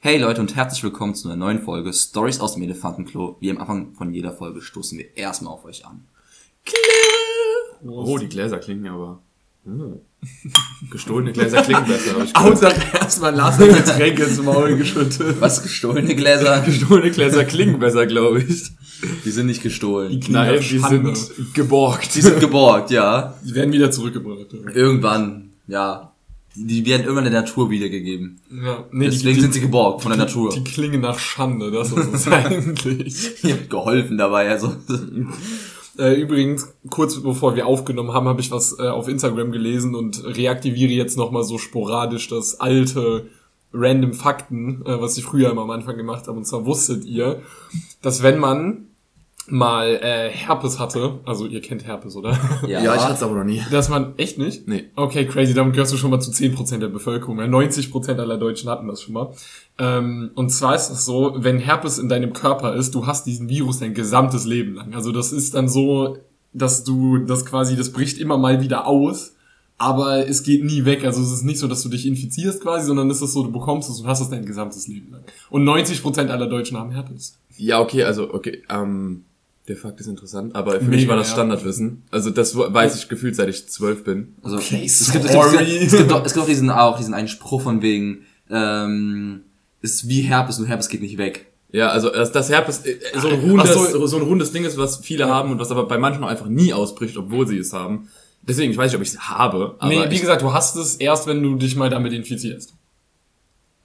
Hey Leute und herzlich willkommen zu einer neuen Folge Stories aus dem Elefantenklo. Wie am Anfang von jeder Folge stoßen wir erstmal auf euch an. Oh, die Gläser klingen aber. Hm. Gestohlene Gläser klingen besser. hab ich gehört. Hauptsache erstmal Lars hat Getränke ins Maul geschüttet. Was, gestohlene Gläser? Gestohlene Gläser klingen besser, glaube ich. Die sind nicht gestohlen. Nein, auf die sind geborgt. Die sind geborgt, ja. Die werden wieder zurückgebracht. Irgendwann, ja. Die die werden irgendwann der Natur wiedergegeben. Ja, nee, Deswegen die, sind sie geborgt von der Natur. Die klingen nach Schande, das ist es eigentlich. Ihr habt geholfen dabei, also. Äh, übrigens, kurz bevor wir aufgenommen haben, habe ich was äh, auf Instagram gelesen und reaktiviere jetzt nochmal so sporadisch das alte random Fakten, äh, was ich früher immer am Anfang gemacht habe. Und zwar wusstet ihr, dass wenn man mal äh, Herpes hatte, also ihr kennt Herpes, oder? Ja, Ja, ich hatte es aber noch nie. Dass man, echt nicht? Nee. Okay, crazy, damit gehörst du schon mal zu 10% der Bevölkerung. Ja, 90% aller Deutschen hatten das schon mal. Ähm, und zwar ist es so, wenn Herpes in deinem Körper ist, du hast diesen Virus dein gesamtes Leben lang. Also das ist dann so, dass du das quasi, das bricht immer mal wieder aus, aber es geht nie weg. Also es ist nicht so, dass du dich infizierst quasi, sondern es ist so, du bekommst es und hast es dein gesamtes Leben lang. Und 90% aller Deutschen haben Herpes. Ja, okay, also, okay, ähm, der Fakt ist interessant, aber für Mega, mich war das ja. Standardwissen. Also das weiß ich gefühlt, seit ich zwölf bin. Also, Okay, es, gibt, es, gibt, es, gibt auch, es gibt auch diesen, auch diesen einen Spruch von wegen, ähm, ist wie Herpes und Herpes geht nicht weg. Ja, also das, das Herpes äh, so ein Ach rundes, so. so. ein rundes Ding ist, was viele haben und was aber bei manchen auch einfach nie ausbricht, obwohl sie es haben. Deswegen, ich weiß nicht, ob ich es habe, aber nee, wie ich, gesagt, du hast es erst, wenn du dich mal damit infizierst.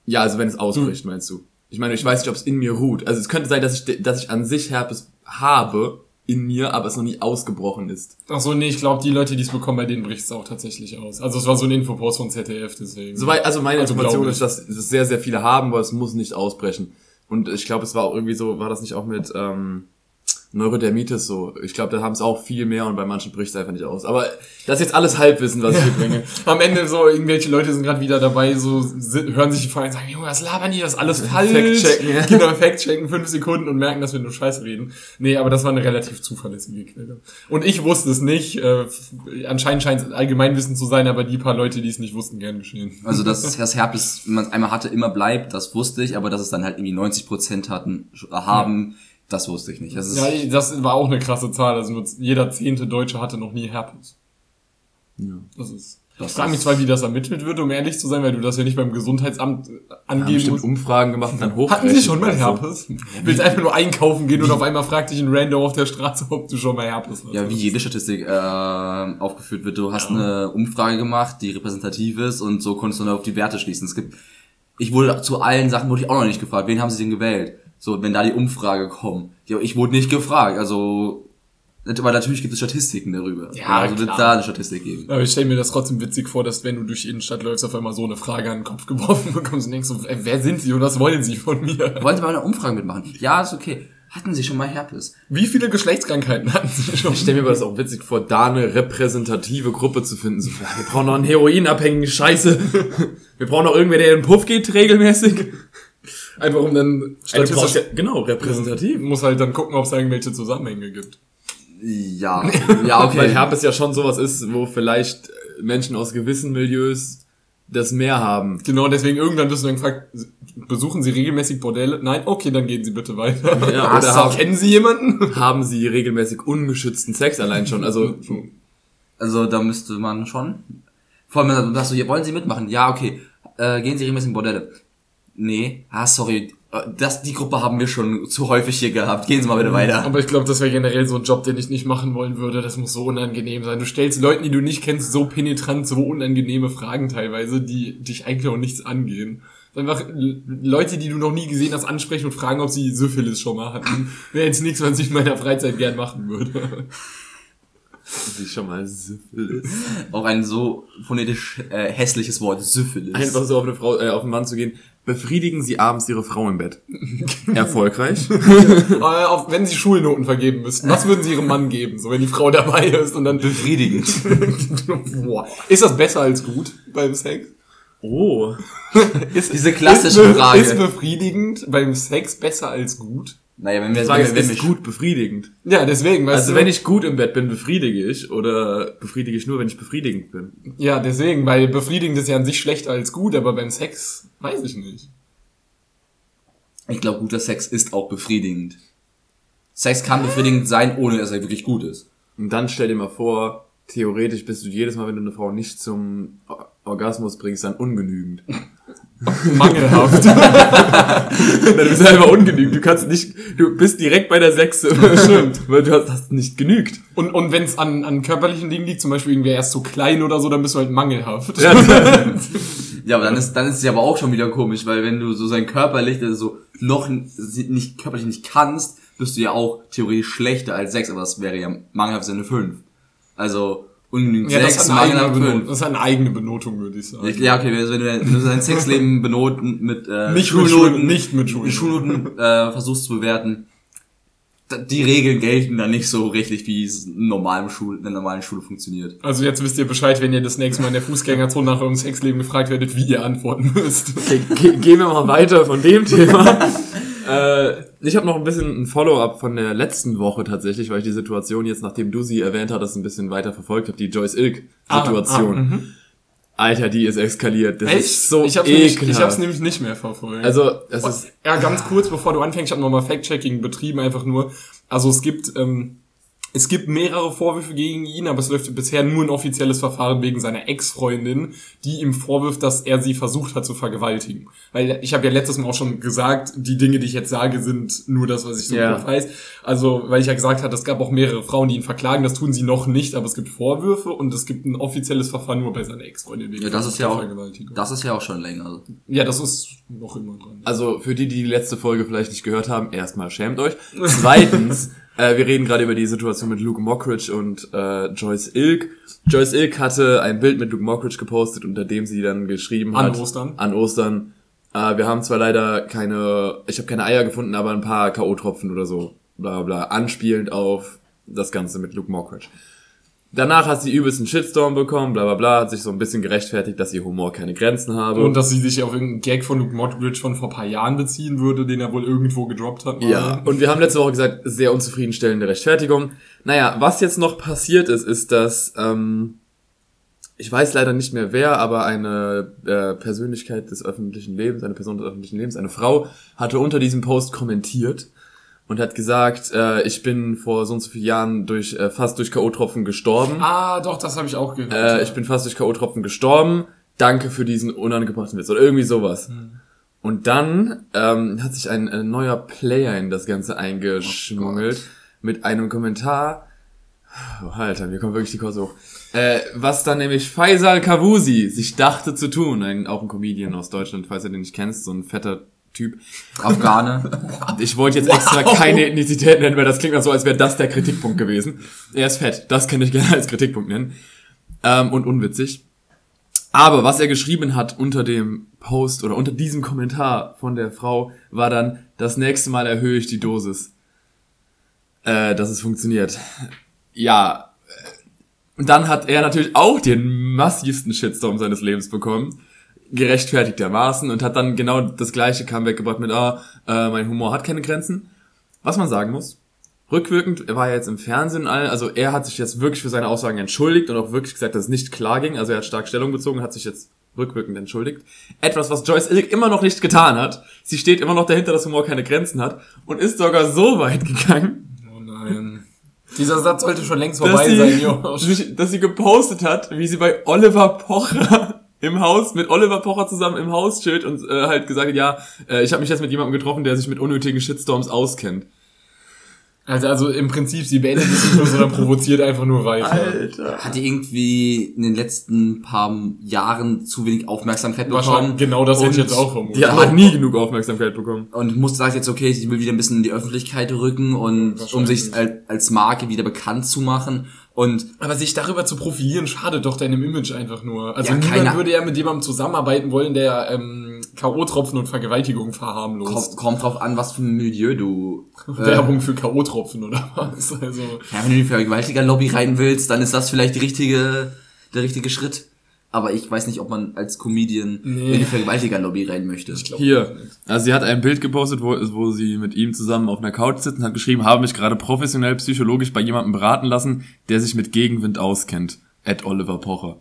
ja, also wenn es ausbricht, meinst du? Ich meine, ich weiß nicht, ob es in mir ruht. Also es könnte sein, dass ich, dass ich an sich Herpes habe in mir, aber es noch nie ausgebrochen ist. Ach so, nee, ich glaube, die Leute, die es bekommen, bei denen bricht es auch tatsächlich aus. Also es war so ein Infopost von ZDF, deswegen. Soweit, also meine Also Information ist, dass es sehr, sehr viele haben, aber es muss nicht ausbrechen. Und ich glaube, es war auch irgendwie so, war das nicht auch mit ähm, Neurodermitis so? Ich glaube, da haben es auch viel mehr und bei manchen bricht es einfach nicht aus. Aber das ist jetzt alles Halbwissen, was ich hier bringe. Am Ende so, irgendwelche Leute sind gerade wieder dabei, so hören sich die Fragen und sagen, Junge, was labern die, das ist alles falsch. Fact-checken, ja. Genau, Fact-checken, fünf Sekunden und merken, dass wir nur Scheiße reden. Nee, aber das war eine relativ zuverlässige Quelle. Und ich wusste es nicht. Äh, anscheinend scheint es Allgemeinwissen zu sein, aber die paar Leute, die es nicht wussten, gern geschehen. Also, dass das Herpes, wenn man es einmal hatte, immer bleibt, das wusste ich, aber dass es dann halt irgendwie 90% hatten, haben, das wusste ich nicht. Das ist, Ja, das war auch eine krasse Zahl. Also jeder zehnte Deutsche hatte noch nie Herpes. Ja. Das ist. Das ich frage mich zwar, wie das ermittelt wird, um ehrlich zu sein, weil du das ja nicht beim Gesundheitsamt äh, angeben bestimmt musst. Umfragen gemacht und dann Hatten hochrechnen. Sie schon mal Herpes? Willst einfach nur einkaufen gehen und auf einmal fragt dich ein Random auf der Straße, ob du schon mal Herpes hast. Ja, wie jede Statistik äh, aufgeführt wird. Du hast eine Umfrage gemacht, die repräsentativ ist und so konntest du dann auf die Werte schließen. Es gibt, ich wurde zu allen Sachen wurde ich auch noch nicht gefragt. Wen haben sie denn gewählt? So, wenn da die Umfrage kommt. Ja, ich wurde nicht gefragt. Also, aber natürlich gibt es Statistiken darüber. Ja, also wird da eine Statistik geben. Aber ich stelle mir das trotzdem witzig vor, dass wenn du durch Innenstadt läufst, auf einmal so eine Frage an den Kopf geworfen bekommst und denkst so, ey, wer sind sie und was wollen sie von mir? Wollen Sie mal eine Umfrage mitmachen? Ja, ist okay. Hatten Sie schon mal Herpes? Wie viele Geschlechtskrankheiten hatten sie schon? Ich stelle mir aber das auch witzig vor, da eine repräsentative Gruppe zu finden. So, wir brauchen noch einen Heroinabhängigen, scheiße. Wir brauchen noch irgendwer, der in den Puff geht regelmäßig. Einfach um dann Also, du statistisch, ja, genau, repräsentativ. muss halt dann gucken, ob es da irgendwelche Zusammenhänge gibt. Ja, ja, okay. Weil Herpes ja schon sowas ist, wo vielleicht Menschen aus gewissen Milieus das mehr haben. Genau, deswegen irgendwann wirst du dann gefragt, besuchen Sie regelmäßig Bordelle? Nein? Okay, dann gehen Sie bitte weiter. Ja, oder so, haben- kennen Sie jemanden? Haben sie regelmäßig ungeschützten Sex allein schon? Also, Also da müsste man schon. Vor allem, wenn du sagst ja, wollen Sie mitmachen? Ja, okay. Äh, gehen Sie regelmäßig in Bordelle? Nee. Ah, sorry. Äh, Das, die Gruppe haben wir schon zu häufig hier gehabt. Gehen Sie mal bitte weiter. Aber ich glaube, das wäre generell so ein Job, den ich nicht machen wollen würde. Das muss so unangenehm sein. Du stellst Leuten, die du nicht kennst, so penetrant, so unangenehme Fragen teilweise, die dich eigentlich auch nichts angehen. Einfach Leute, die du noch nie gesehen hast, ansprechen und fragen, ob sie Syphilis schon mal hatten. Wäre jetzt nichts, was ich in meiner Freizeit gern machen würde. sie schon mal Syphilis. Auch ein so phonetisch äh, hässliches Wort. Syphilis. Einfach so auf eine Frau, äh, auf einen Mann zu gehen. Befriedigen Sie abends Ihre Frau im Bett. Erfolgreich. äh, auch wenn sie Schulnoten vergeben müssten, was würden sie ihrem Mann geben, so wenn die Frau dabei ist und dann Befriedigend. Boah. Ist das besser als gut beim Sex? Oh. Ist, Diese klassische ist, Frage. Ist befriedigend beim Sex besser als gut? Naja, wenn wir, Frage wenn, ist, gut befriedigend? Ja, deswegen, weißt Also du. wenn ich gut im Bett bin, befriedige ich oder befriedige ich nur, wenn ich befriedigend bin? Ja, deswegen, weil befriedigend ist ja an sich schlechter als gut, aber beim Sex weiß ich nicht. Ich glaube, guter Sex ist auch befriedigend. Sex kann befriedigend sein, ohne dass er wirklich gut ist. Und dann stell dir mal vor, theoretisch bist du jedes Mal, wenn du eine Frau nicht zum Or- Orgasmus bringst, dann ungenügend. Mangelhaft. dann bist du einfach ungenügend. Du kannst nicht, du bist direkt bei der Sechse. Stimmt. Weil du hast, hast nicht genügt. Und, und wenn es an, an körperlichen Dingen liegt, zum Beispiel irgendwer erst so klein oder so, dann bist du halt mangelhaft. Ja, Ja, aber dann ist, dann ist es ja aber auch schon wieder komisch, weil wenn du so sein körperlich, also so noch nicht, körperlich nicht kannst, bist du ja auch theoretisch schlechter als sechs, aber das wäre ja mangelhaft eine fünf. Also, ungenügend Ja, das sechs, hat, eine eigene mangelhaft Benotung, das hat eine eigene Benotung, würde ich sagen. Ja, okay, wenn du, wenn du dein Sexleben benoten mit, äh, Nicht mit Schulnoten, nicht mit Schulnoten. Schulnoten äh, versuchst zu bewerten, die Regeln gelten dann nicht so richtig, wie es in, normalen Schul in einer normalen Schule funktioniert. Also jetzt wisst ihr Bescheid, wenn ihr das nächste Mal in der Fußgängerzone nach eurem Sexleben gefragt werdet, wie ihr antworten müsst. Okay, ge gehen wir mal weiter von dem Thema. äh, ich habe noch ein bisschen ein Follow-up von der letzten Woche tatsächlich, weil ich die Situation jetzt, nachdem du sie erwähnt hattest, ein bisschen weiter verfolgt habe, die Joyce Ilk-Situation. Ah, ah, mhm. Alter, die ist eskaliert. Das ist so ich hab's, nämlich, ekelhaft. ich hab's nämlich nicht mehr verfolgt. also, es ist, Ja, ganz kurz, bevor du anfängst, ich habe nochmal Fact-Checking betrieben, einfach nur. Also es gibt, ähm, es gibt mehrere Vorwürfe gegen ihn, aber es läuft bisher nur ein offizielles Verfahren wegen seiner Ex-Freundin, die ihm vorwirft, dass er sie versucht hat zu vergewaltigen. Weil ich habe ja letztes Mal auch schon gesagt, die Dinge, die ich jetzt sage, sind nur das, was ich so Ja. weiß. Also, weil ich ja gesagt habe, es gab auch mehrere Frauen, die ihn verklagen, das tun sie noch nicht, aber es gibt Vorwürfe und es gibt ein offizielles Verfahren nur bei seiner Ex-Freundin wegen Ja, das ist ja auch, Vergewaltigung. das ist ja auch schon länger. Ja, das ist noch immer dran. also für die, die die letzte Folge vielleicht nicht gehört haben, erstmal schämt euch. Zweitens, äh, wir reden gerade über die Situation mit Luke Mockridge und äh, Joyce Ilk. Joyce Ilk hatte ein Bild mit Luke Mockridge gepostet, unter dem sie dann geschrieben An hat. Ostern. An Ostern. Äh, wir haben zwar leider keine, ich habe keine Eier gefunden, aber ein paar K.O.-Tropfen oder so. Bla bla. Anspielend auf das Ganze mit Luke Mockridge. Danach hat sie übelst einen Shitstorm bekommen, bla bla bla, hat sich so ein bisschen gerechtfertigt, dass ihr Humor keine Grenzen habe. Und dass sie sich auf irgendeinen Gag von Luke Mockridge von vor ein paar Jahren beziehen würde, den er wohl irgendwo gedroppt hat. mal. Ja, und wir haben letzte Woche gesagt, sehr unzufriedenstellende Rechtfertigung. Naja, was jetzt noch passiert ist, ist, dass, ähm, ich weiß leider nicht mehr wer, aber eine äh, Persönlichkeit des öffentlichen Lebens, eine Person des öffentlichen Lebens, eine Frau, hatte unter diesem Post kommentiert und hat gesagt, äh, ich bin vor so und so vielen Jahren durch äh, fast durch K.O.-Tropfen gestorben. Ah, doch, das habe ich auch gehört. Äh, ich bin fast durch K.O.-Tropfen gestorben. Danke für diesen unangebrachten Witz. Oder irgendwie sowas. Und dann ähm, hat sich ein, ein neuer Player in das Ganze eingeschmuggelt mit einem Kommentar. Oh, Alter, mir kommt wirklich die Kurse hoch. Äh, was dann nämlich Faisal Kavusi sich dachte zu tun, ein, auch ein Comedian aus Deutschland, falls ihr den nicht kennst, so ein fetter Typ. Afghane. Ich wollte jetzt extra keine Ethnizität nennen, weil das klingt so, als wäre das der Kritikpunkt gewesen. Er ist fett, das kann ich gerne als Kritikpunkt nennen. Ähm, und unwitzig. Aber was er geschrieben hat unter dem Post oder unter diesem Kommentar von der Frau, war dann, das nächste Mal erhöhe ich die Dosis. Äh, dass es funktioniert. Ja. Und dann hat er natürlich auch den massivsten Shitstorm seines Lebens bekommen gerechtfertigtermaßen und hat dann genau das gleiche Comeback gebracht mit, ah, äh, mein Humor hat keine Grenzen. Was man sagen muss, rückwirkend, er war ja jetzt im Fernsehen, all- also er hat sich jetzt wirklich für seine Aussagen entschuldigt und auch wirklich gesagt, dass es nicht klar ging, also er hat stark Stellung bezogen, hat sich jetzt rückwirkend entschuldigt. Etwas, was Joyce Ilk immer noch nicht getan hat. Sie steht immer noch dahinter, dass Humor keine Grenzen hat und ist sogar so weit gegangen, oh nein. Dieser Satz sollte schon längst dass vorbei sie, sein, jo. sich- dass sie gepostet hat, wie sie bei Oliver Pocher im Haus, mit Oliver Pocher zusammen im Haus chillt und äh, halt gesagt hat, ja, äh, ich habe mich jetzt mit jemandem getroffen, der sich mit unnötigen Shitstorms auskennt. Also, also im Prinzip, sie beendet es nicht nur, sondern provoziert einfach nur weiter. Alter. Hat die irgendwie in den letzten paar Jahren zu wenig Aufmerksamkeit bekommen? genau das hätte ich jetzt auch vermutet. Die hat nie genug Aufmerksamkeit bekommen. Und muss sagt jetzt, okay, sie will wieder ein bisschen in die Öffentlichkeit rücken und um sich als, als Marke wieder bekannt zu machen. Und Aber sich darüber zu profilieren, schadet doch deinem Image einfach nur. Also Ja, niemand keiner- würde ja mit jemandem zusammenarbeiten wollen, der ähm, K.O.-Tropfen und Vergewaltigung kommt, verharmlost. kommt drauf an, was für ein Milieu du. Äh, Werbung für K.O.-Tropfen oder was? Also, ja, wenn du in die Vergewaltiger-Lobby rein willst, dann ist das vielleicht die richtige, der richtige Schritt. Aber ich weiß nicht, ob man als Comedian Nee. in die Vergewaltiger-Lobby rein möchte. ich glaub, Hier, also sie hat ein Bild gepostet, wo, wo sie mit ihm zusammen auf einer Couch sitzt und hat geschrieben, habe mich gerade professionell psychologisch bei jemandem beraten lassen, der sich mit Gegenwind auskennt. At Oliver Pocher.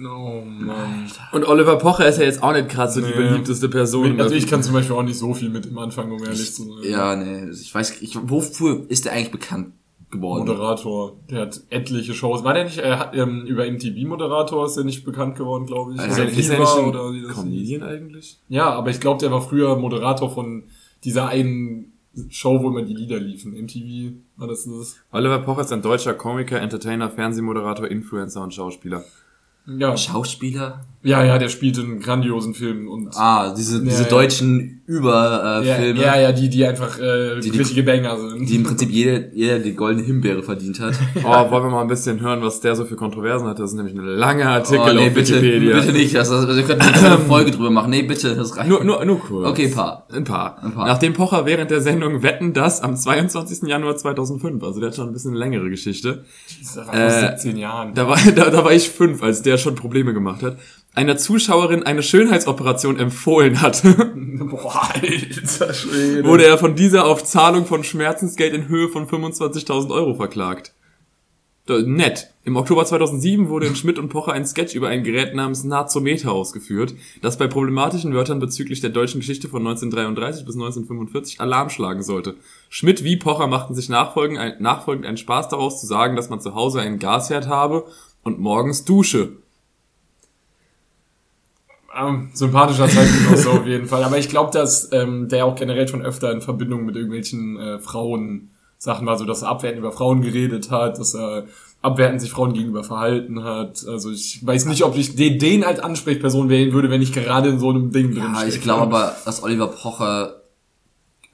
Oh Mann. Und Oliver Pocher ist ja jetzt auch nicht gerade so die Nee. beliebteste Person. Also ich kann zum Beispiel auch nicht so viel mit dem anfangen, um ehrlich zu sein. Ja, nee, ich weiß, ich, wofür ist der eigentlich bekannt geworden? Moderator. Der hat etliche Shows. War der nicht, er hat, ähm, über MTV-Moderator ist er nicht bekannt geworden, glaube ich. Also Oder ist er nicht ein oder wie das. Comedian eigentlich? Ja, aber ich glaube, der war früher Moderator von dieser einen Show, wo immer die Lieder liefen. MTV war das das? Oliver Pocher ist ein deutscher Komiker, Entertainer, Fernsehmoderator, Influencer und Schauspieler. Ja. Schauspieler? Ja, ja, der spielt in grandiosen Filmen und Ah, diese, diese ja. deutschen Überfilme, äh, ja, Filme, ja, ja, die, die einfach äh, Die- richtige Banger sind. die im Prinzip jeder, jeder die goldene Himbeere verdient hat. Oh, wollen wir mal ein bisschen hören, was der so für Kontroversen hat? Das ist nämlich ein langer Artikel oh, nee, auf bitte, Wikipedia. bitte nicht. Das, das, wir könnten eine Folge drüber machen. Nee, bitte, das reicht. Nur, nur, nur kurz. Okay, ein paar. Ein paar. Ein paar. Nachdem Pocher während der Sendung Wetten das am 22. Januar 2005, also der hat schon ein bisschen längere Geschichte, Das war vor Äh, 17 Jahren. da war, da, da war ich fünf, als der schon Probleme gemacht hat, einer Zuschauerin eine Schönheitsoperation empfohlen hat, Boah, alter Schwede. wurde er von dieser auf Zahlung von Schmerzensgeld in Höhe von 25.000 Euro verklagt. Nett. Im Oktober 2007 wurde in Schmidt und Pocher ein Sketch über ein Gerät namens Nazometer ausgeführt, das bei problematischen Wörtern bezüglich der deutschen Geschichte von 1933 bis 1945 Alarm schlagen sollte. Schmidt wie Pocher machten sich nachfolgend, ein, nachfolgend einen Spaß daraus zu sagen, dass man zu Hause einen Gasherd habe und morgens dusche. Ähm, sympathischer Zeitgenosse auf jeden Fall. Aber ich glaube, dass ähm, der auch generell schon öfter in Verbindung mit irgendwelchen äh, Frauen Sachen war, so dass er abwertend über Frauen geredet hat, dass er abwertend sich Frauen gegenüber verhalten hat. Also ich weiß nicht, ob ich den, den als Ansprechperson wählen würde, wenn ich gerade in so einem Ding drin Ja, ich glaube aber, dass Oliver Pocher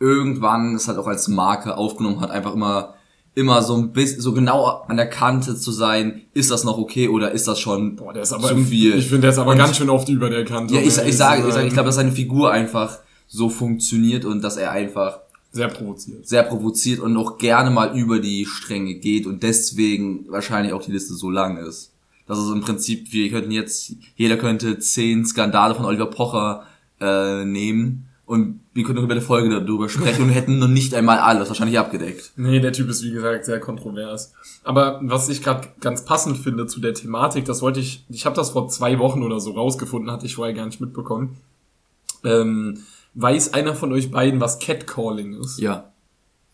irgendwann es halt auch als Marke aufgenommen hat, einfach immer immer so ein bisschen so genau an der Kante zu sein, ist das noch okay oder ist das schon Boah, der ist aber zu viel? Ich finde, der ist aber Und- ganz schön oft über der Kante. ja, ich, ich zu sage, ich, sage, sein. ich glaube, dass seine Figur einfach so funktioniert und dass er einfach sehr provoziert. sehr provoziert und auch gerne mal über die Stränge geht und deswegen wahrscheinlich auch die Liste so lang ist. Das ist im Prinzip, wir könnten jetzt, jeder könnte zehn Skandale von Oliver Pocher äh, nehmen und wir könnten über eine Folge darüber sprechen und hätten noch nicht einmal alles wahrscheinlich abgedeckt. Nee, der Typ ist wie gesagt sehr kontrovers. Aber was ich gerade ganz passend finde zu der Thematik, das wollte ich, ich habe das vor zwei Wochen oder so rausgefunden, hatte ich vorher gar nicht mitbekommen. Ähm, weiß einer von euch beiden, was Catcalling ist? Ja.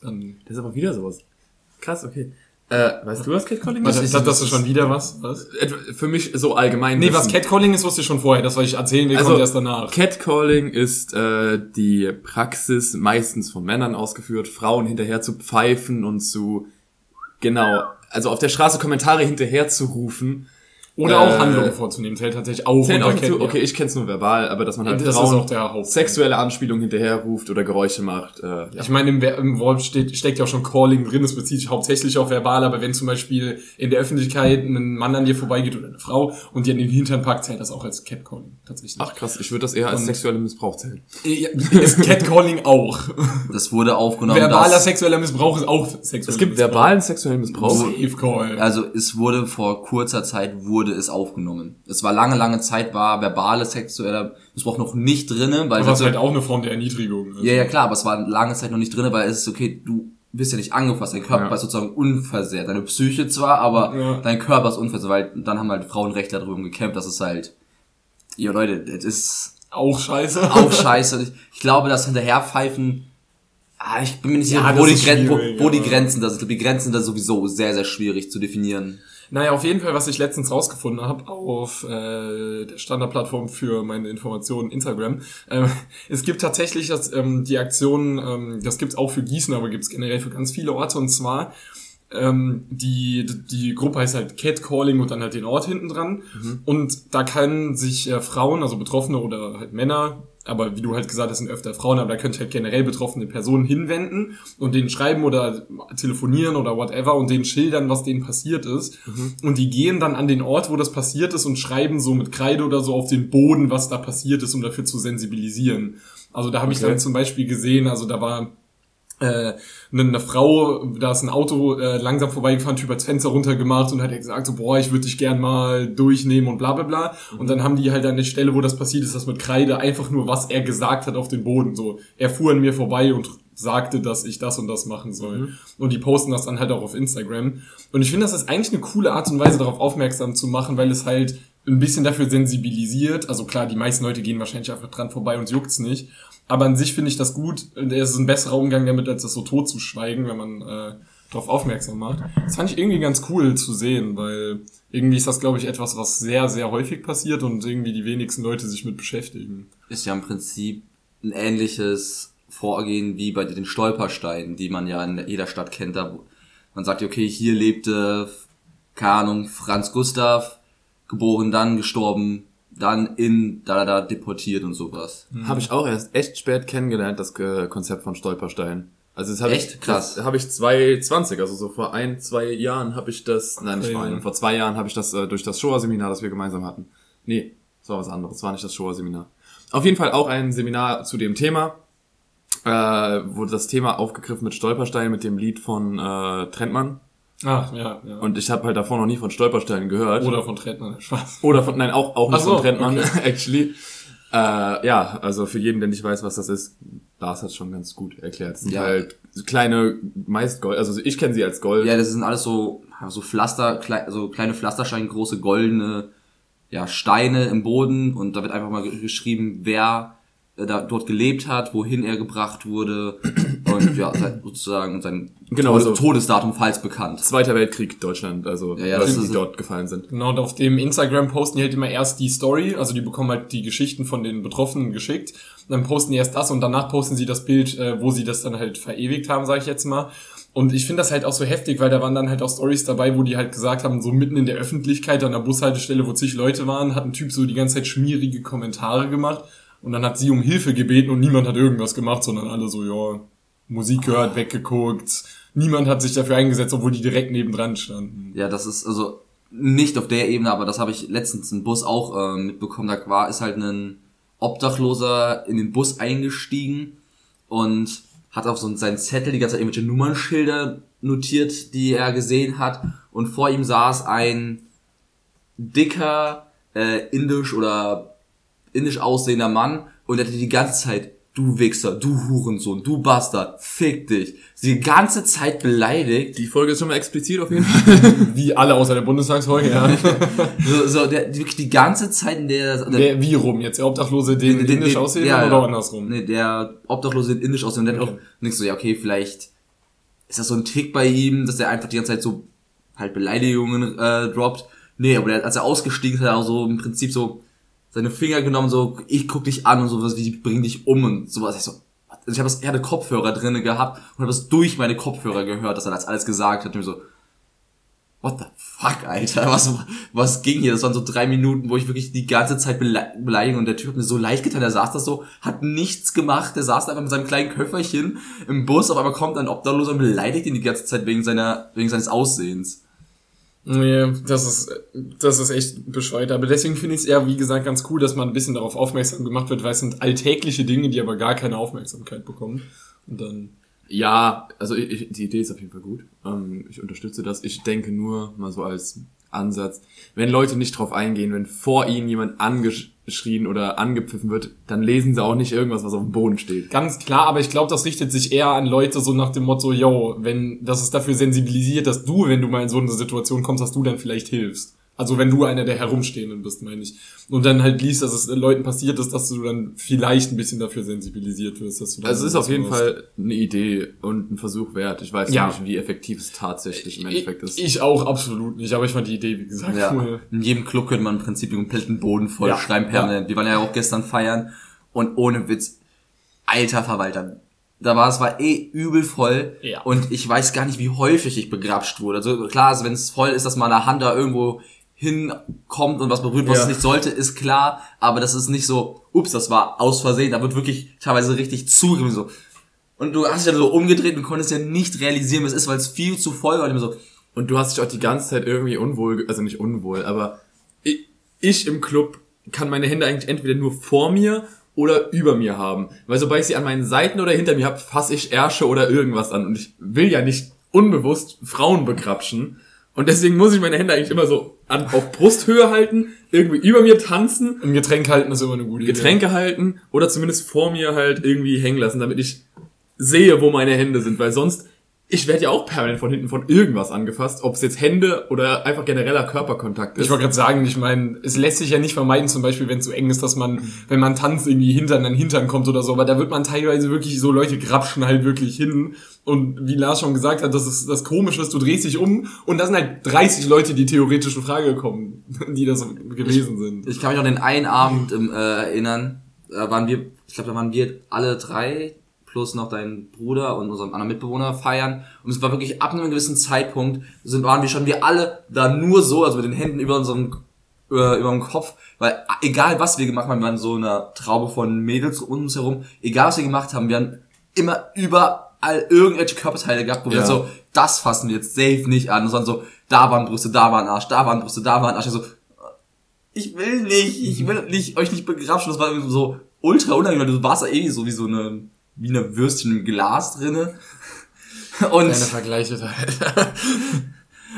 Dann, Das ist aber wieder sowas. Krass, okay. Äh, weißt du, was Catcalling was, ist? ist das, das ist schon wieder was? was? Etwa- Für mich so allgemein. Nee, was wissen. Catcalling ist, wusste ich schon vorher. Das, was ich erzählen will, Also, kommt erst danach. Catcalling ist äh, die Praxis meistens von Männern ausgeführt, Frauen hinterher zu pfeifen und zu genau, also auf der Straße Kommentare hinterher zu rufen. Oder äh, auch Handlungen vorzunehmen, zählt tatsächlich auch. Unter auch zu, okay, ich kenn's nur verbal, aber dass man halt Das Frauen auch der Haupt- sexuelle Anspielungen hinterher ruft oder Geräusche macht. Äh, ja. Ich meine, im, im Wort steht, steckt ja auch schon Calling drin, es bezieht sich hauptsächlich auf verbal, aber wenn zum Beispiel in der Öffentlichkeit ein Mann an dir vorbeigeht oder eine Frau und dir an den Hintern packt, zählt das auch als Catcalling, tatsächlich. Ach krass, ich würde das eher als Und- sexuelle Missbrauch zählen. Ja, ist Catcalling auch. Das wurde aufgenommen. Verbaler dass, sexueller Missbrauch ist auch sexueller Es gibt Missbrauch. verbalen sexuellen Missbrauch. Safe Call. also es wurde vor kurzer Zeit wurde es aufgenommen. Es war lange, lange Zeit war verbale sexueller Missbrauch noch nicht drinne, weil was das halt auch eine Form der Erniedrigung ist. Ja, ja, klar, aber es war lange Zeit noch nicht drin, weil es ist okay, du bist ja nicht angefasst, dein Körper Ja. ist sozusagen unversehrt. Deine Psyche zwar, aber Ja. dein Körper ist unversehrt, weil dann haben halt Frauenrechtler darüber gekämpft, dass es halt, ja Leute, das ist Auch scheiße. auch scheiße. Ich, ich glaube, das Hinterherpfeifen, ah, ich bin mir nicht Ja, sicher, wo, das die, ist Gren wo, wo die aber- Grenzen da sind. Ich glaube, die Grenzen da sowieso sehr, sehr schwierig zu definieren. Naja, auf jeden Fall, was ich letztens rausgefunden habe auf äh, der Standardplattform für meine Informationen Instagram. Ähm, es gibt tatsächlich das, ähm, die Aktion, ähm, das gibt's auch für Gießen, aber gibt's generell für ganz viele Orte und zwar ähm, die, die Gruppe heißt halt Catcalling und dann halt den Ort hinten dran. Und da können sich äh, Frauen, also Betroffene oder halt Männer, aber wie du halt gesagt hast, sind öfter Frauen, aber da könnte halt generell betroffene Personen hinwenden und denen schreiben oder telefonieren oder whatever und denen schildern, was denen passiert ist. Und die gehen dann an den Ort, wo das passiert ist und schreiben so mit Kreide oder so auf den Boden, was da passiert ist, um dafür zu sensibilisieren. Also da habe ich Okay. dann zum Beispiel gesehen, also da war eine, eine Frau, da ist ein Auto äh, langsam vorbeigefahren, Typ hat's Fenster runtergemacht und hat ja gesagt, so, boah, ich würde dich gern mal durchnehmen und bla bla bla. Und dann haben die halt an der Stelle, wo das passiert ist, das mit Kreide einfach nur, was er gesagt hat, auf den Boden. So, er fuhr an mir vorbei und sagte, dass ich das und das machen soll. Und die posten das dann halt auch auf Instagram. Und ich finde, das ist eigentlich eine coole Art und Weise, darauf aufmerksam zu machen, weil es halt ein bisschen dafür sensibilisiert. Also klar, die meisten Leute gehen wahrscheinlich einfach dran vorbei und juckt's nicht. Aber an sich finde ich das gut. Es ist ein besserer Umgang damit, als das so tot zu schweigen, wenn man äh, darauf aufmerksam macht. Das fand ich irgendwie ganz cool zu sehen, weil irgendwie ist das, glaube ich, etwas, was sehr, sehr häufig passiert und irgendwie die wenigsten Leute sich mit beschäftigen. Ist ja im Prinzip ein ähnliches Vorgehen wie bei den Stolpersteinen, die man ja in jeder Stadt kennt. Da man sagt, okay, hier lebte, keine Ahnung, Franz Gustav, geboren dann, gestorben, dann in da da da deportiert und sowas. Mhm. Habe ich auch erst echt spät kennengelernt, das äh, Konzept von Stolperstein. Also das habe Echt? ich Krass. Das habe ich 2020, also so vor ein, zwei Jahren habe ich das, nein, nicht vor vor zwei Jahren habe ich das äh, durch das Shoah-Seminar, das wir gemeinsam hatten. Nee, das war was anderes, war nicht das Shoah-Seminar. Auf jeden Fall auch ein Seminar zu dem Thema, äh, wurde das Thema aufgegriffen mit Stolperstein, mit dem Lied von äh, Trentmann. Ach, ja, ja. Und ich habe halt davor noch nie von Stolpersteinen gehört. Oder von Trettner, Spaß. Oder von, nein, auch, auch nicht so, von Trentmann, actually. Äh, ja, also für jeden, der nicht weiß, was das ist, Lars hat schon ganz gut erklärt. Es sind Ja. halt kleine, meist Gold, also ich kenne sie als Gold. Ja, das sind alles so, so Pflaster, klei so kleine Pflastersteine, große goldene ja, Steine im Boden und da wird einfach mal ge- geschrieben, wer da dort gelebt hat, wohin er gebracht wurde und ja, sein, sozusagen sein Genau, Tode so. Todesdatum, falls bekannt. Zweiter Weltkrieg Deutschland, also Ja, ja, Leute, die dort gefallen sind. Genau, und auf dem Instagram posten die halt immer erst die Story, also die bekommen halt die Geschichten von den Betroffenen geschickt. Und dann posten die erst das und danach posten sie das Bild, äh, wo sie das dann halt verewigt haben, sage ich jetzt mal. Und ich finde das halt auch so heftig, weil da waren dann halt auch Stories dabei, wo die halt gesagt haben, so mitten in der Öffentlichkeit an der Bushaltestelle, wo zig Leute waren, hat ein Typ so die ganze Zeit schmierige Kommentare gemacht. Und dann hat sie um Hilfe gebeten und niemand hat irgendwas gemacht, sondern alle so, ja, Musik gehört, weggeguckt. Niemand hat sich dafür eingesetzt, obwohl die direkt nebendran standen. Ja, das ist also nicht auf der Ebene, aber das habe ich letztens im Bus auch äh, mitbekommen. Da war ist halt ein Obdachloser in den Bus eingestiegen und hat auf so seinen Zettel die ganze Zeit irgendwelche Nummernschilder notiert, die er gesehen hat. Und vor ihm saß ein dicker, äh, indisch oder indisch aussehender Mann und er hatte die ganze Zeit, du Wichser, du Hurensohn, du Bastard, fick dich. Sie die ganze Zeit beleidigt. Die Folge ist schon mal explizit auf jeden Fall. Wie alle außer der Bundestagsfolge, ja. So, so der, wirklich die ganze Zeit, in der, der Wer, wie rum? Jetzt der Obdachlose, den, den- den- indisch den- aussehen ja, oder ja. andersrum? Nee, der Obdachlose in indisch aussehen. Und dann Okay. auch denkst du, ja, okay, vielleicht ist das so ein Tick bei ihm, dass er einfach die ganze Zeit so halt Beleidigungen äh, droppt. Nee, aber der, als er ausgestiegen ist, hat er auch so im Prinzip so seine Finger genommen, so, ich guck dich an und sowas wie, bring dich um und sowas. Ich so, ich habe er hatte Kopfhörer drinne gehabt und habe das durch meine Kopfhörer gehört, dass er das alles gesagt hat. Und mir so, what the fuck, Alter, was, was ging hier? Das waren so drei Minuten, wo ich wirklich die ganze Zeit bele und der Typ hat mir so leid getan, der saß da so, hat nichts gemacht, der saß da einfach mit seinem kleinen Köfferchen im Bus, auf einmal kommt ein Obdachloser und beleidigt ihn die ganze Zeit wegen seiner, wegen seines Aussehens. Nee, das ist, das ist echt bescheuert. Aber deswegen finde ich es eher, wie gesagt, ganz cool, dass man ein bisschen darauf aufmerksam gemacht wird, weil es sind alltägliche Dinge, die aber gar keine Aufmerksamkeit bekommen. Und dann, Ja, also ich, ich- die Idee ist auf jeden Fall gut. Ähm, ich unterstütze das. Ich denke nur mal so als Ansatz, wenn Leute nicht drauf eingehen, wenn vor ihnen jemand angeschrien oder angepfiffen wird, dann lesen sie auch nicht irgendwas, was auf dem Boden steht. Ganz klar, aber ich glaube, das richtet sich eher an Leute so nach dem Motto, yo, wenn das ist dafür sensibilisiert, dass du, wenn du mal in so eine Situation kommst, dass du dann vielleicht hilfst. Also wenn du einer der Herumstehenden bist, meine ich. Und dann halt liest, dass es Leuten passiert ist, dass du dann vielleicht ein bisschen dafür sensibilisiert wirst. Dass du dann Also es ist auf jeden Fall eine Idee und ein Versuch wert. Ich weiß Ja. nicht, wie effektiv es tatsächlich im Endeffekt ist. Ich, auch absolut nicht, aber ich fand die Idee, wie gesagt, Ja. cool. In jedem Club könnte man im Prinzip den kompletten Boden voll Ja. schreiben permanent. Wir waren ja auch gestern feiern und ohne Witz, alter Verwalter. Da war es war eh übel voll Ja. und ich weiß gar nicht, wie häufig ich begrapscht wurde. Also klar, also wenn es voll ist, dass meine Hand da irgendwo hinkommt und was berührt, was Ja. es nicht sollte, ist klar, aber das ist nicht so, ups, das war aus Versehen, da wird wirklich teilweise richtig zugegriffen, so. Und du hast dich dann so umgedreht und konntest ja nicht realisieren, was es ist, weil es viel zu voll war. Und so, Und du hast dich auch die ganze Zeit irgendwie unwohl, also nicht unwohl, aber ich, ich im Club kann meine Hände eigentlich entweder nur vor mir oder über mir haben. Weil sobald ich sie an meinen Seiten oder hinter mir habe, fasse ich Ärsche oder irgendwas an. Und ich will ja nicht unbewusst Frauen begrapschen. Und deswegen muss ich meine Hände eigentlich immer so an, auf Brusthöhe halten, irgendwie über mir tanzen, Ein Getränk halten ist immer eine gute Getränke halten oder zumindest vor mir halt irgendwie hängen lassen, damit ich sehe, wo meine Hände sind. Weil sonst, ich werde ja auch permanent von hinten von irgendwas angefasst, ob es jetzt Hände oder einfach genereller Körperkontakt ist. Ich wollte gerade sagen, ich meine, es lässt sich ja nicht vermeiden, zum Beispiel, wenn es so eng ist, dass man, wenn man tanzt, irgendwie Hintern an Hintern kommt oder so, aber da wird man teilweise wirklich so Leute grapschen halt wirklich hin. Und wie Lars schon gesagt hat, das ist das Komische ist, du drehst dich um und da sind halt 30 Leute, die theoretisch in Frage kommen, die das gewesen sind. Ich kann mich noch an den einen Abend ähm, äh, erinnern, da waren wir, ich glaube, da waren wir alle drei plus noch dein Bruder und unseren anderen Mitbewohner feiern. Und es war wirklich ab einem gewissen Zeitpunkt, sind, waren wir schon wir alle da nur so, also mit den Händen über unserem über, über dem Kopf, weil egal was wir gemacht haben, wir waren so eine Traube von Mädels um uns herum, egal was wir gemacht haben, wir haben immer überall irgendwelche Körperteile gehabt, wo Ja. wir so, das fassen wir jetzt safe nicht an, sondern so, da waren Brüste, da waren Arsch, da waren Brüste, da waren Arsch, so, ich will nicht, ich will nicht, euch nicht begrapschen, das war so ultra unangenehm, weil du warst da eh so wie so eine, wie eine Würstchen im Glas drinne. Und, Deine Vergleiche da.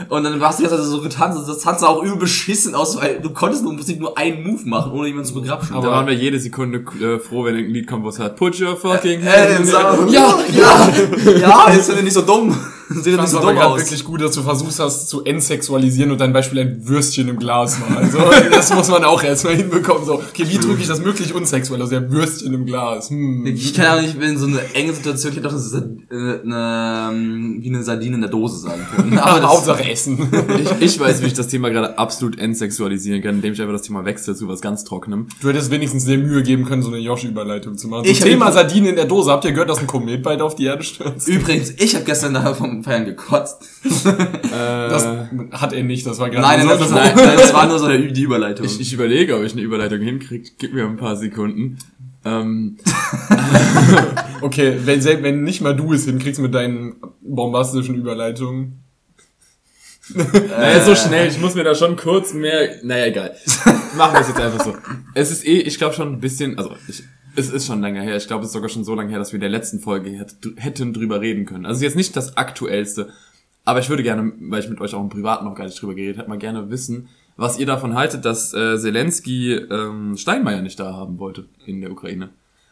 und dann warst du jetzt also so getanzt, und das tanzt auch übel beschissen aus, weil du konntest nur, im Prinzip nur einen Move machen, ohne jemanden zu begrapschen. da waren wir jede Sekunde äh, froh, wenn ein Lied kommt, wo es hat, put your fucking äh, hand in sag- the- ja, ja, ja, jetzt sind wir nicht so dumm. Fand so aber gerade aus. wirklich gut, dass du versucht hast zu entsexualisieren und dein Beispiel ein Würstchen im Glas war. Also das muss man auch erstmal hinbekommen. So, okay, wie drücke ich das möglich unsexuell? Also ja, Würstchen im Glas. Hm. Ich kann ja nicht in so eine enge Situation, ich hätte doch eine, äh, eine, ähm, wie eine Sardine in der Dose sagen können. Aber das, Hauptsache Essen. Ich, ich weiß, wie ich das Thema gerade absolut entsexualisieren kann, indem ich einfach das Thema wechsle zu was ganz Trockenem. Du hättest wenigens sehr Mühe geben können, so eine Josh-Überleitung zu machen. So Ich Thema Sardinen in der Dose. Habt ihr gehört, dass ein Komet bald auf die Erde stürzt? übrigens, ich habe gestern da vom Feiern gekotzt. Das Äh, hat er nicht, das war gerade Nein, so nein, das, eine- nein, nein, das war nur so eine, die Überleitung. ich, ich überlege, ob ich eine Überleitung hinkriege. Gib mir ein paar Sekunden. Ähm, Okay, wenn, selbst wenn nicht mal du es hinkriegst mit deinen bombastischen Überleitungen. naja, so schnell. Ich muss mir da schon kurz mehr... Naja, egal. Machen wir es jetzt einfach so. Es ist eh, ich glaube schon ein bisschen... Also, ich, es ist schon länger her. Ich glaube, es ist sogar schon so lange her, dass wir in der letzten Folge hätt- hätten drüber reden können. Also jetzt nicht das Aktuellste. Aber ich würde gerne, weil ich mit euch auch im Privaten noch gar nicht drüber geredet habe, mal gerne wissen, was ihr davon haltet, dass äh, Zelensky ähm, Steinmeier nicht da haben wollte in der Ukraine.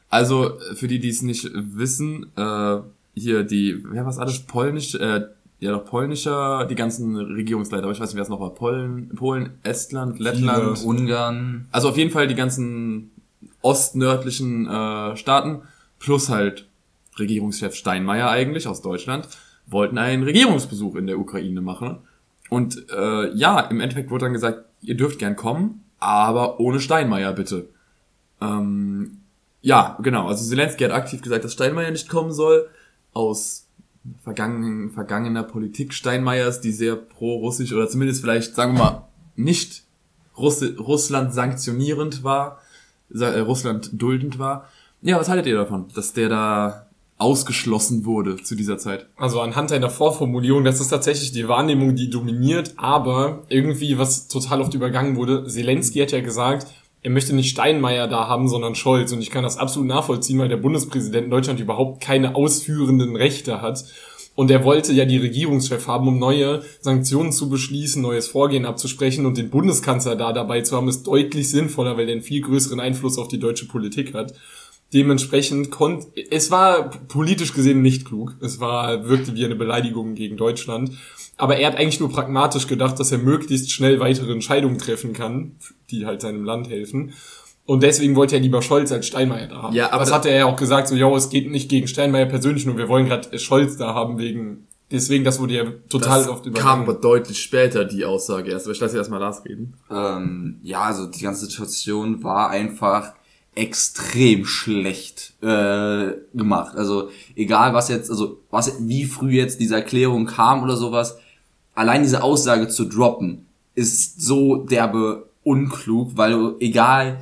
Also äh, für die, die es nicht wissen, äh, hier die, wer was alles polnisch, äh, ja doch polnischer, die ganzen Regierungsleiter, aber ich weiß nicht, wer es noch war, Polen, Polen, Estland, Lettland, Ungarn. also auf jeden Fall die ganzen ostnördlichen äh, Staaten plus halt Regierungschef Steinmeier eigentlich aus Deutschland wollten einen Regierungsbesuch in der Ukraine machen. Und äh, ja, im Endeffekt wurde dann gesagt, ihr dürft gern kommen, aber ohne Steinmeier bitte. Ähm, ja, genau. Also Zelensky hat aktiv gesagt, dass Steinmeier nicht kommen soll. Aus vergangen, vergangener Politik Steinmeiers, die sehr pro-russisch oder zumindest vielleicht, sagen wir mal, nicht Russland sanktionierend war, Russland duldend war. Ja, was haltet ihr davon, dass der da ausgeschlossen wurde zu dieser Zeit? Also anhand deiner Vorformulierung, das ist tatsächlich die Wahrnehmung, die dominiert, aber irgendwie, was total oft übergangen wurde, Zelensky hat ja gesagt, er möchte nicht Steinmeier da haben, sondern Scholz. Und ich kann das absolut nachvollziehen, weil der Bundespräsident in Deutschland überhaupt keine ausführenden Rechte hat. Und er wollte ja die Regierungschef haben, um neue Sanktionen zu beschließen, neues Vorgehen abzusprechen. Und den Bundeskanzler da dabei zu haben, ist deutlich sinnvoller, weil er einen viel größeren Einfluss auf die deutsche Politik hat. Dementsprechend konnte, es war politisch gesehen nicht klug. Es war, wirkte wie eine Beleidigung gegen Deutschland. Aber er hat eigentlich nur pragmatisch gedacht, dass er möglichst schnell weitere Entscheidungen treffen kann, die halt seinem Land helfen. Und deswegen wollte er lieber Scholz als Steinmeier da haben. Ja, aber das da- hat er ja auch gesagt, so, yo, es geht nicht gegen Steinmeier persönlich, nur wir wollen gerade Scholz da haben wegen, deswegen, das wurde ja total das oft kam übergangen. aber deutlich später, die Aussage erst. Aber ich lasse erstmal Lars reden. Ähm, ja, also die ganze Situation war einfach extrem schlecht äh, gemacht. Also egal was jetzt, also was wie früh jetzt diese Erklärung kam oder sowas, allein diese Aussage zu droppen ist so derbe unklug, weil du egal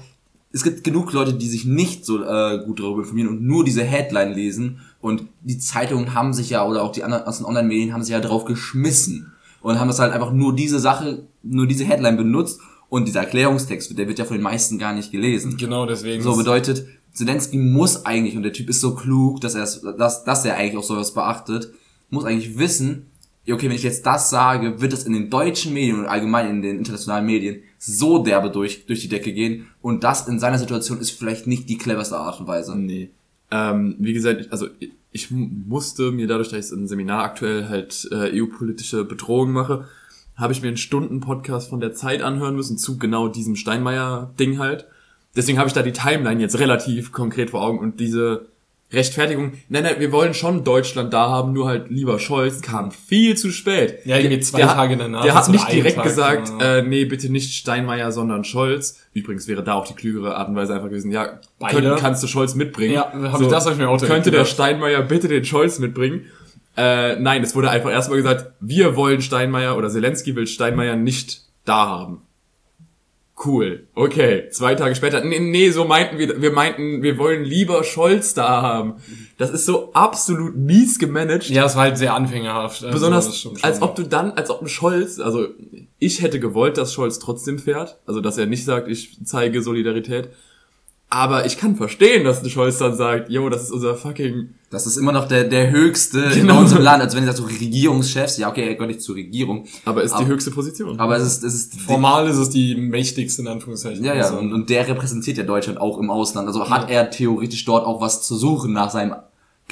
es gibt genug Leute, die sich nicht so äh, gut darüber informieren und nur diese Headline lesen und die Zeitungen haben sich ja oder auch die anderen aus den Online-Medien haben sich ja drauf geschmissen und haben das halt einfach nur diese Sache, nur diese Headline benutzt und dieser Erklärungstext, der wird ja von den meisten gar nicht gelesen. Genau, deswegen. So bedeutet, Zelensky muss eigentlich, und der Typ ist so klug, dass er es, dass, dass er eigentlich auch sowas beachtet, muss eigentlich wissen, okay, wenn ich jetzt das sage, wird es in den deutschen Medien und allgemein in den internationalen Medien so derbe durch, durch die Decke gehen. Und das in seiner Situation ist vielleicht nicht die cleverste Art und Weise. Nee. Ähm, wie gesagt, ich- also ich, ich musste mir dadurch, dass ich ein Seminar aktuell halt äh, EU-politische Bedrohung mache, habe ich mir einen Stunden-Podcast von der Zeit anhören müssen zu genau diesem Steinmeier-Ding halt. Deswegen habe ich da die Timeline jetzt relativ konkret vor Augen und diese Rechtfertigung, nein, nein, wir wollen schon Deutschland da haben, nur halt lieber Scholz kam viel zu spät. Ja, irgendwie zwei der, hat- Tage danach, Der hat nicht direkt Tag, gesagt, ja. äh, nee, bitte nicht Steinmeier, sondern Scholz. Übrigens wäre da auch die klügere Art und Weise einfach gewesen, ja, Beide. können, kannst du Scholz mitbringen. Ja, hab ich- das hab ich mir auch Könnte der. Steinmeier bitte den Scholz mitbringen? Äh, nein, es wurde einfach erstmal gesagt, wir wollen Steinmeier oder Zelensky will Steinmeier nicht da haben. Cool. Okay. Zwei Tage später. Nee, nee, so meinten wir, wir meinten, wir wollen lieber Scholz da haben. Das ist so absolut mies gemanagt. Ja, es war halt sehr anfängerhaft. Also, Besonders, als ob du dann, als ob ein Scholz, also ich hätte gewollt, dass Scholz trotzdem fährt. Also, dass er nicht sagt, ich zeige Solidarität. Aber ich kann verstehen, dass ein Scholz dann sagt, yo, das ist unser fucking, Das ist immer noch der, der höchste Genau. in unserem Land. Also wenn ihr sagt, so Regierungschefs, ja okay, er gehört nicht zur Regierung. aber ist die Aber- höchste Position. Aber es ist, es ist Formal ist es die mächtigste, in Anführungszeichen. Ja, ja, und, und der repräsentiert ja Deutschland auch im Ausland. Also hat er theoretisch dort auch was zu suchen nach seinem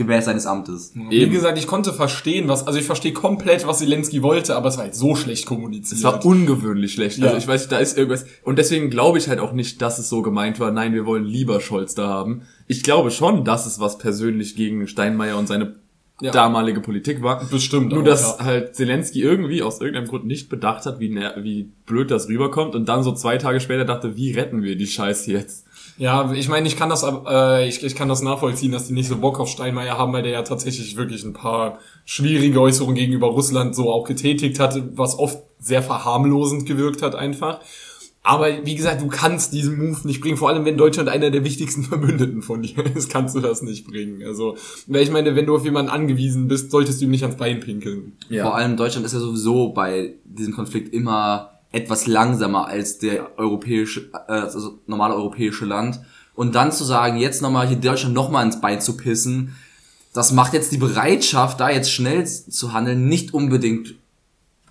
gemäß seines Amtes. Wie Eben. gesagt, ich konnte verstehen, was, also ich verstehe komplett, was Zelensky wollte, aber es war halt so schlecht kommuniziert. Es war ungewöhnlich schlecht. Ja. Also ich weiß, da ist irgendwas. Und deswegen glaube ich halt auch nicht, dass es so gemeint war, nein, wir wollen lieber Scholz da haben. Ich glaube schon, dass es was persönlich gegen Steinmeier und seine Ja. damalige Politik war. Bestimmt Nur, auch, dass ja. halt Zelensky irgendwie aus irgendeinem Grund nicht bedacht hat, wie, wie blöd das rüberkommt und dann so zwei Tage später dachte, wie retten wir die Scheiße jetzt? Ja, ich meine, ich kann das, äh, ich, ich kann das nachvollziehen, dass die nicht so Bock auf Steinmeier haben, weil der ja tatsächlich wirklich ein paar schwierige Äußerungen gegenüber Russland so auch getätigt hatte, was oft sehr verharmlosend gewirkt hat einfach. Aber wie gesagt, du kannst diesen Move nicht bringen, vor allem wenn Deutschland einer der wichtigsten Verbündeten von dir ist, kannst du das nicht bringen. Also, weil ich meine, wenn du auf jemanden angewiesen bist, solltest du ihm nicht ans Bein pinkeln. Vor allem Deutschland ist ja sowieso bei diesem Konflikt immer etwas langsamer als der europäische, äh, also normale europäische Land. Und dann zu sagen, jetzt nochmal hier Deutschland nochmal ins Bein zu pissen, das macht jetzt die Bereitschaft, da jetzt schnell zu handeln, nicht unbedingt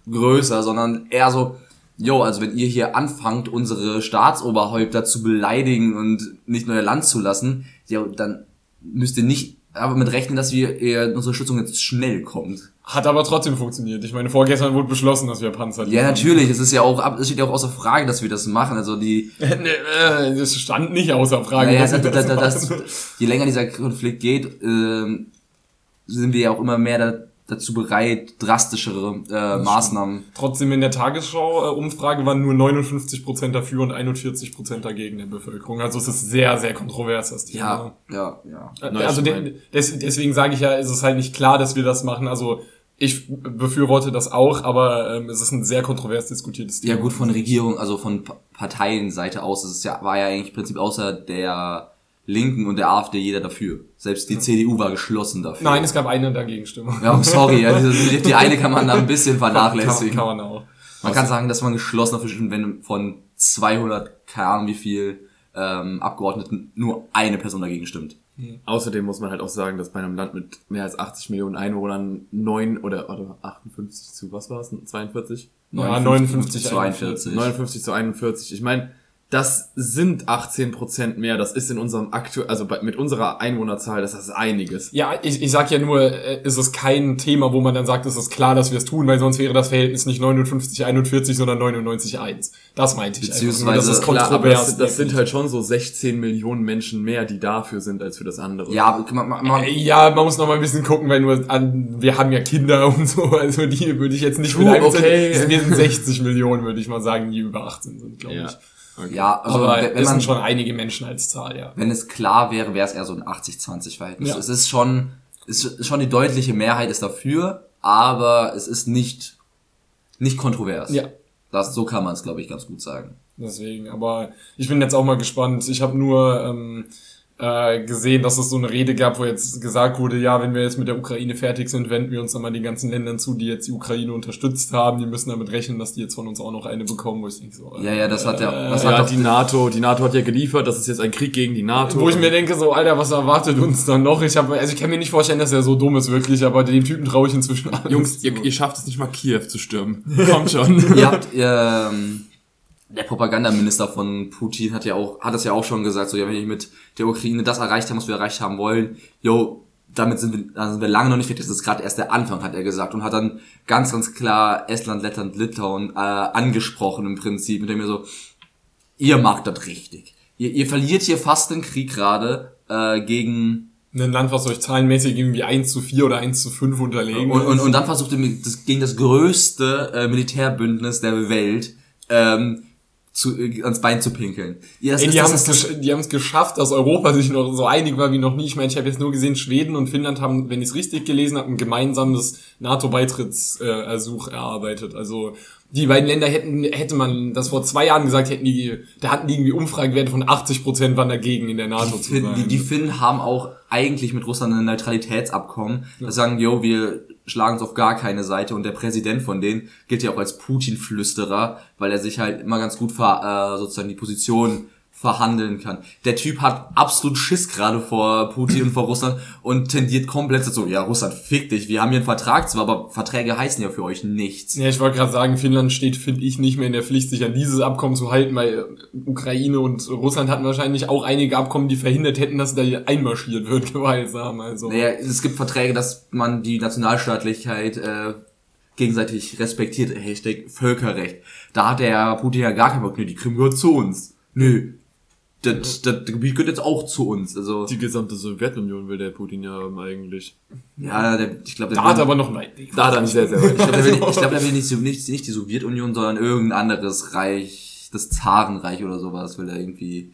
größer, sondern eher so, jo, also wenn ihr hier anfangt, unsere Staatsoberhäupter zu beleidigen und nicht nur ihr Land zu lassen, ja, dann müsst ihr nicht aber mit rechnen, dass wir eher unsere Unterstützung jetzt schnell kommt. Hat aber trotzdem funktioniert. Ich meine, vorgestern wurde beschlossen, dass wir Panzer Ja, liefern. natürlich. Es ist ja auch, es steht ja auch außer Frage, dass wir das machen. Also die, äh, Das stand nicht außer Frage. naja, dass das, wir das, das, machen. je länger dieser Konflikt geht, ähm, sind wir ja auch immer mehr da, dazu bereit, drastischere äh, Maßnahmen. Trotzdem in der Tagesschau-Umfrage waren nur 59% dafür und 41% dagegen der Bevölkerung. Also es ist sehr, sehr kontrovers, das Thema. Ja, ja, ja. Äh, also de des, deswegen sage ich ja, ist es halt nicht klar, dass wir das machen. Also ich befürworte das auch, aber ähm, es ist ein sehr kontrovers diskutiertes Thema. Ja gut, von Regierung, also von Pa- Parteienseite aus, es ist ja, war ja eigentlich im Prinzip außer der Linken und der AfD jeder dafür. Selbst die CDU war geschlossen dafür. Nein, es gab eine Dagegenstimme. Ja, sorry, ja, die, die eine kann man da ein bisschen kann, vernachlässigen. kann man auch. Man kann sagen, dass man geschlossen dafür stimmt, wenn von 200, keine Ahnung wie viel ähm, Abgeordneten nur eine Person dagegen stimmt. Außerdem muss man halt auch sagen, dass bei einem Land mit mehr als 80 Millionen Einwohnern 9 oder, oder 58 zu, was war es? 42? Ja, 59, zu 41. 59 zu 41. Ich meine, das sind 18 Prozent mehr. Das ist in unserem aktuell, also bei, mit unserer Einwohnerzahl, das ist einiges. Ja, ich, ich sag ja nur, äh, ist es kein Thema, wo man dann sagt, es ist klar, dass wir es tun, weil sonst wäre das Verhältnis nicht 59, 41, sondern 99, 1. Das meinte ich. einfach nur, Beziehungsweise- das ist klar, aber kontrovers. das, das sind halt schon so 16 Millionen Menschen mehr, die dafür sind, als für das andere. Ja, man, man, man, Äh, Ja, man muss noch mal ein bisschen gucken, weil nur an, wir haben ja Kinder und so, also die würde ich jetzt nicht True, mit einzählen. okay. Wir sind 60 Millionen, würde ich mal sagen, die über 18 sind, glaube Ja. ich. Okay. ja, also Aber wenn, wenn es man sind schon einige Menschen als Zahl, ja. wenn es klar wäre, wäre es eher so ein 80-20-Verhältnis. Ja. Es ist schon, es ist schon die deutliche Mehrheit ist dafür, aber es ist nicht, nicht kontrovers. Ja. Das, so kann man es, glaube ich, ganz gut sagen. Deswegen, aber ich bin jetzt auch mal gespannt. Ich habe nur ähm, äh, gesehen, dass es so eine Rede gab, wo jetzt gesagt wurde, ja, wenn wir jetzt mit der Ukraine fertig sind, wenden wir uns dann mal den ganzen Ländern zu, die jetzt die Ukraine unterstützt haben. Die müssen damit rechnen, dass die jetzt von uns auch noch eine bekommen, wo ich denke so. äh, Ja, ja, das hat ja, das Ja, hat doch, die NATO, die NATO hat ja geliefert, das ist jetzt ein Krieg gegen die NATO. Wo ich mir denke, so, Alter, was erwartet uns dann noch? Ich habe, also ich kann mir nicht vorstellen, dass er so dumm ist, wirklich, aber dem Typen traue ich inzwischen alles Jungs, ihr, ihr schafft es nicht mal Kiew zu stürmen. Kommt schon. ihr habt, ähm, der Propagandaminister von Putin hat ja auch, hat das ja auch schon gesagt, so, ja, wenn ich mit der Ukraine das erreicht haben, was wir erreicht haben wollen, yo, damit sind wir, da sind wir lange noch nicht fertig, das ist gerade erst der Anfang, hat er gesagt, und hat dann ganz, ganz klar Estland, Lettland, Litauen äh, angesprochen im Prinzip, mit dem er so, ihr macht das richtig. Ihr, ihr verliert hier fast den Krieg gerade äh, gegen Ein Land, was euch zahlenmäßig irgendwie 1 zu 4 oder 1 zu 5 unterlegen und, und, und dann versucht er mit- das, gegen das größte äh, Militärbündnis der Welt ähm, zu, äh, ans Bein zu pinkeln. Ja, Ey, die haben es gesch geschafft, dass Europa sich noch so einig war wie noch nie. Ich meine, ich habe jetzt nur gesehen, Schweden und Finnland haben, wenn ich es richtig gelesen habe, ein gemeinsames NATO-Beitrittsversuch erarbeitet. Also die beiden Länder hätten, hätte man das vor zwei Jahren gesagt, hätten die, da hatten die irgendwie Umfragewerte von 80 Prozent waren dagegen in der NATO zu Fin- sein. die, die Finnen haben auch eigentlich mit Russland ein Neutralitätsabkommen. Das sagen, yo, wir schlagen uns auf gar keine Seite und der Präsident von denen gilt ja auch als Putin-Flüsterer, weil er sich halt immer ganz gut ver, äh, sozusagen die Position verhandeln kann. Der Typ hat absolut Schiss gerade vor Putin und vor Russland und tendiert komplett so, ja, Russland, fick dich, wir haben hier einen Vertrag zwar, aber Verträge heißen ja für euch nichts. Ja, ich wollte gerade sagen, Finnland steht, finde ich, nicht mehr in der Pflicht, sich an dieses Abkommen zu halten, weil Ukraine und Russland hatten wahrscheinlich auch einige Abkommen, die verhindert hätten, dass da einmarschiert wird, gewaltsam. Also. Naja, es gibt Verträge, dass man die Nationalstaatlichkeit äh, gegenseitig respektiert. Hashtag Völkerrecht. Da hat der Putin ja gar keinen Bock. Nö, die Krim gehört zu uns. Nö. Das, das Gebiet gehört jetzt auch zu uns. Also, Die gesamte Sowjetunion will der Putin ja haben eigentlich. ja, der, ich glaube, der, Da hat aber noch ein Da hat er nicht sehr, sehr weit. ich glaube, der will, ich glaub, der will nicht, so- nicht, nicht die Sowjetunion, sondern irgendein anderes Reich, das Zarenreich oder sowas, will er irgendwie.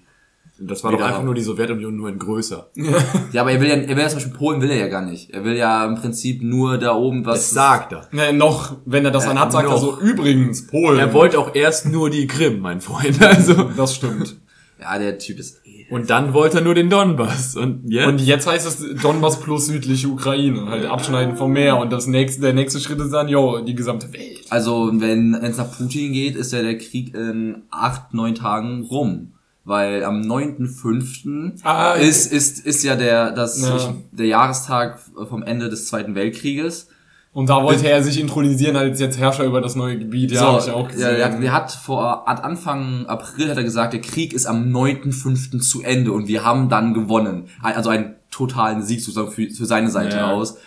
Das war doch einfach nur die Sowjetunion nur in größer. Ja, aber er will ja, er will ja zum Beispiel Polen will er ja gar nicht. Er will ja im Prinzip nur da oben was. Das sagt er. Ne, noch, wenn er das Äh, dann hat, sagt er noch. so, übrigens, Polen. Er wollte auch erst nur die Krim, mein Freund. Also. Das stimmt. Ja, der Typ ist. eh- Und dann wollte er nur den Donbass. Und jetzt? Und jetzt heißt es Donbass plus südliche Ukraine, halt abschneiden vom Meer. Und das nächste, der nächste Schritt ist dann, jo, die gesamte Welt. Also, wenn es nach Putin geht, ist ja der Krieg in acht, neun Tagen rum. Weil am 9.5. Ah, ist, ist, ist ja der, das, Ja. ich, der Jahrestag vom Ende des Zweiten Weltkrieges. Und da wollte er sich intronisieren als jetzt Herrscher über das neue Gebiet. Ja, hab ich auch ja, gesehen. hat- der hat vor, hat Anfang April hat er gesagt, der Krieg ist am 9.5. zu Ende und wir haben dann gewonnen. Also einen totalen Sieg sozusagen für, für seine Seite Ja. aus.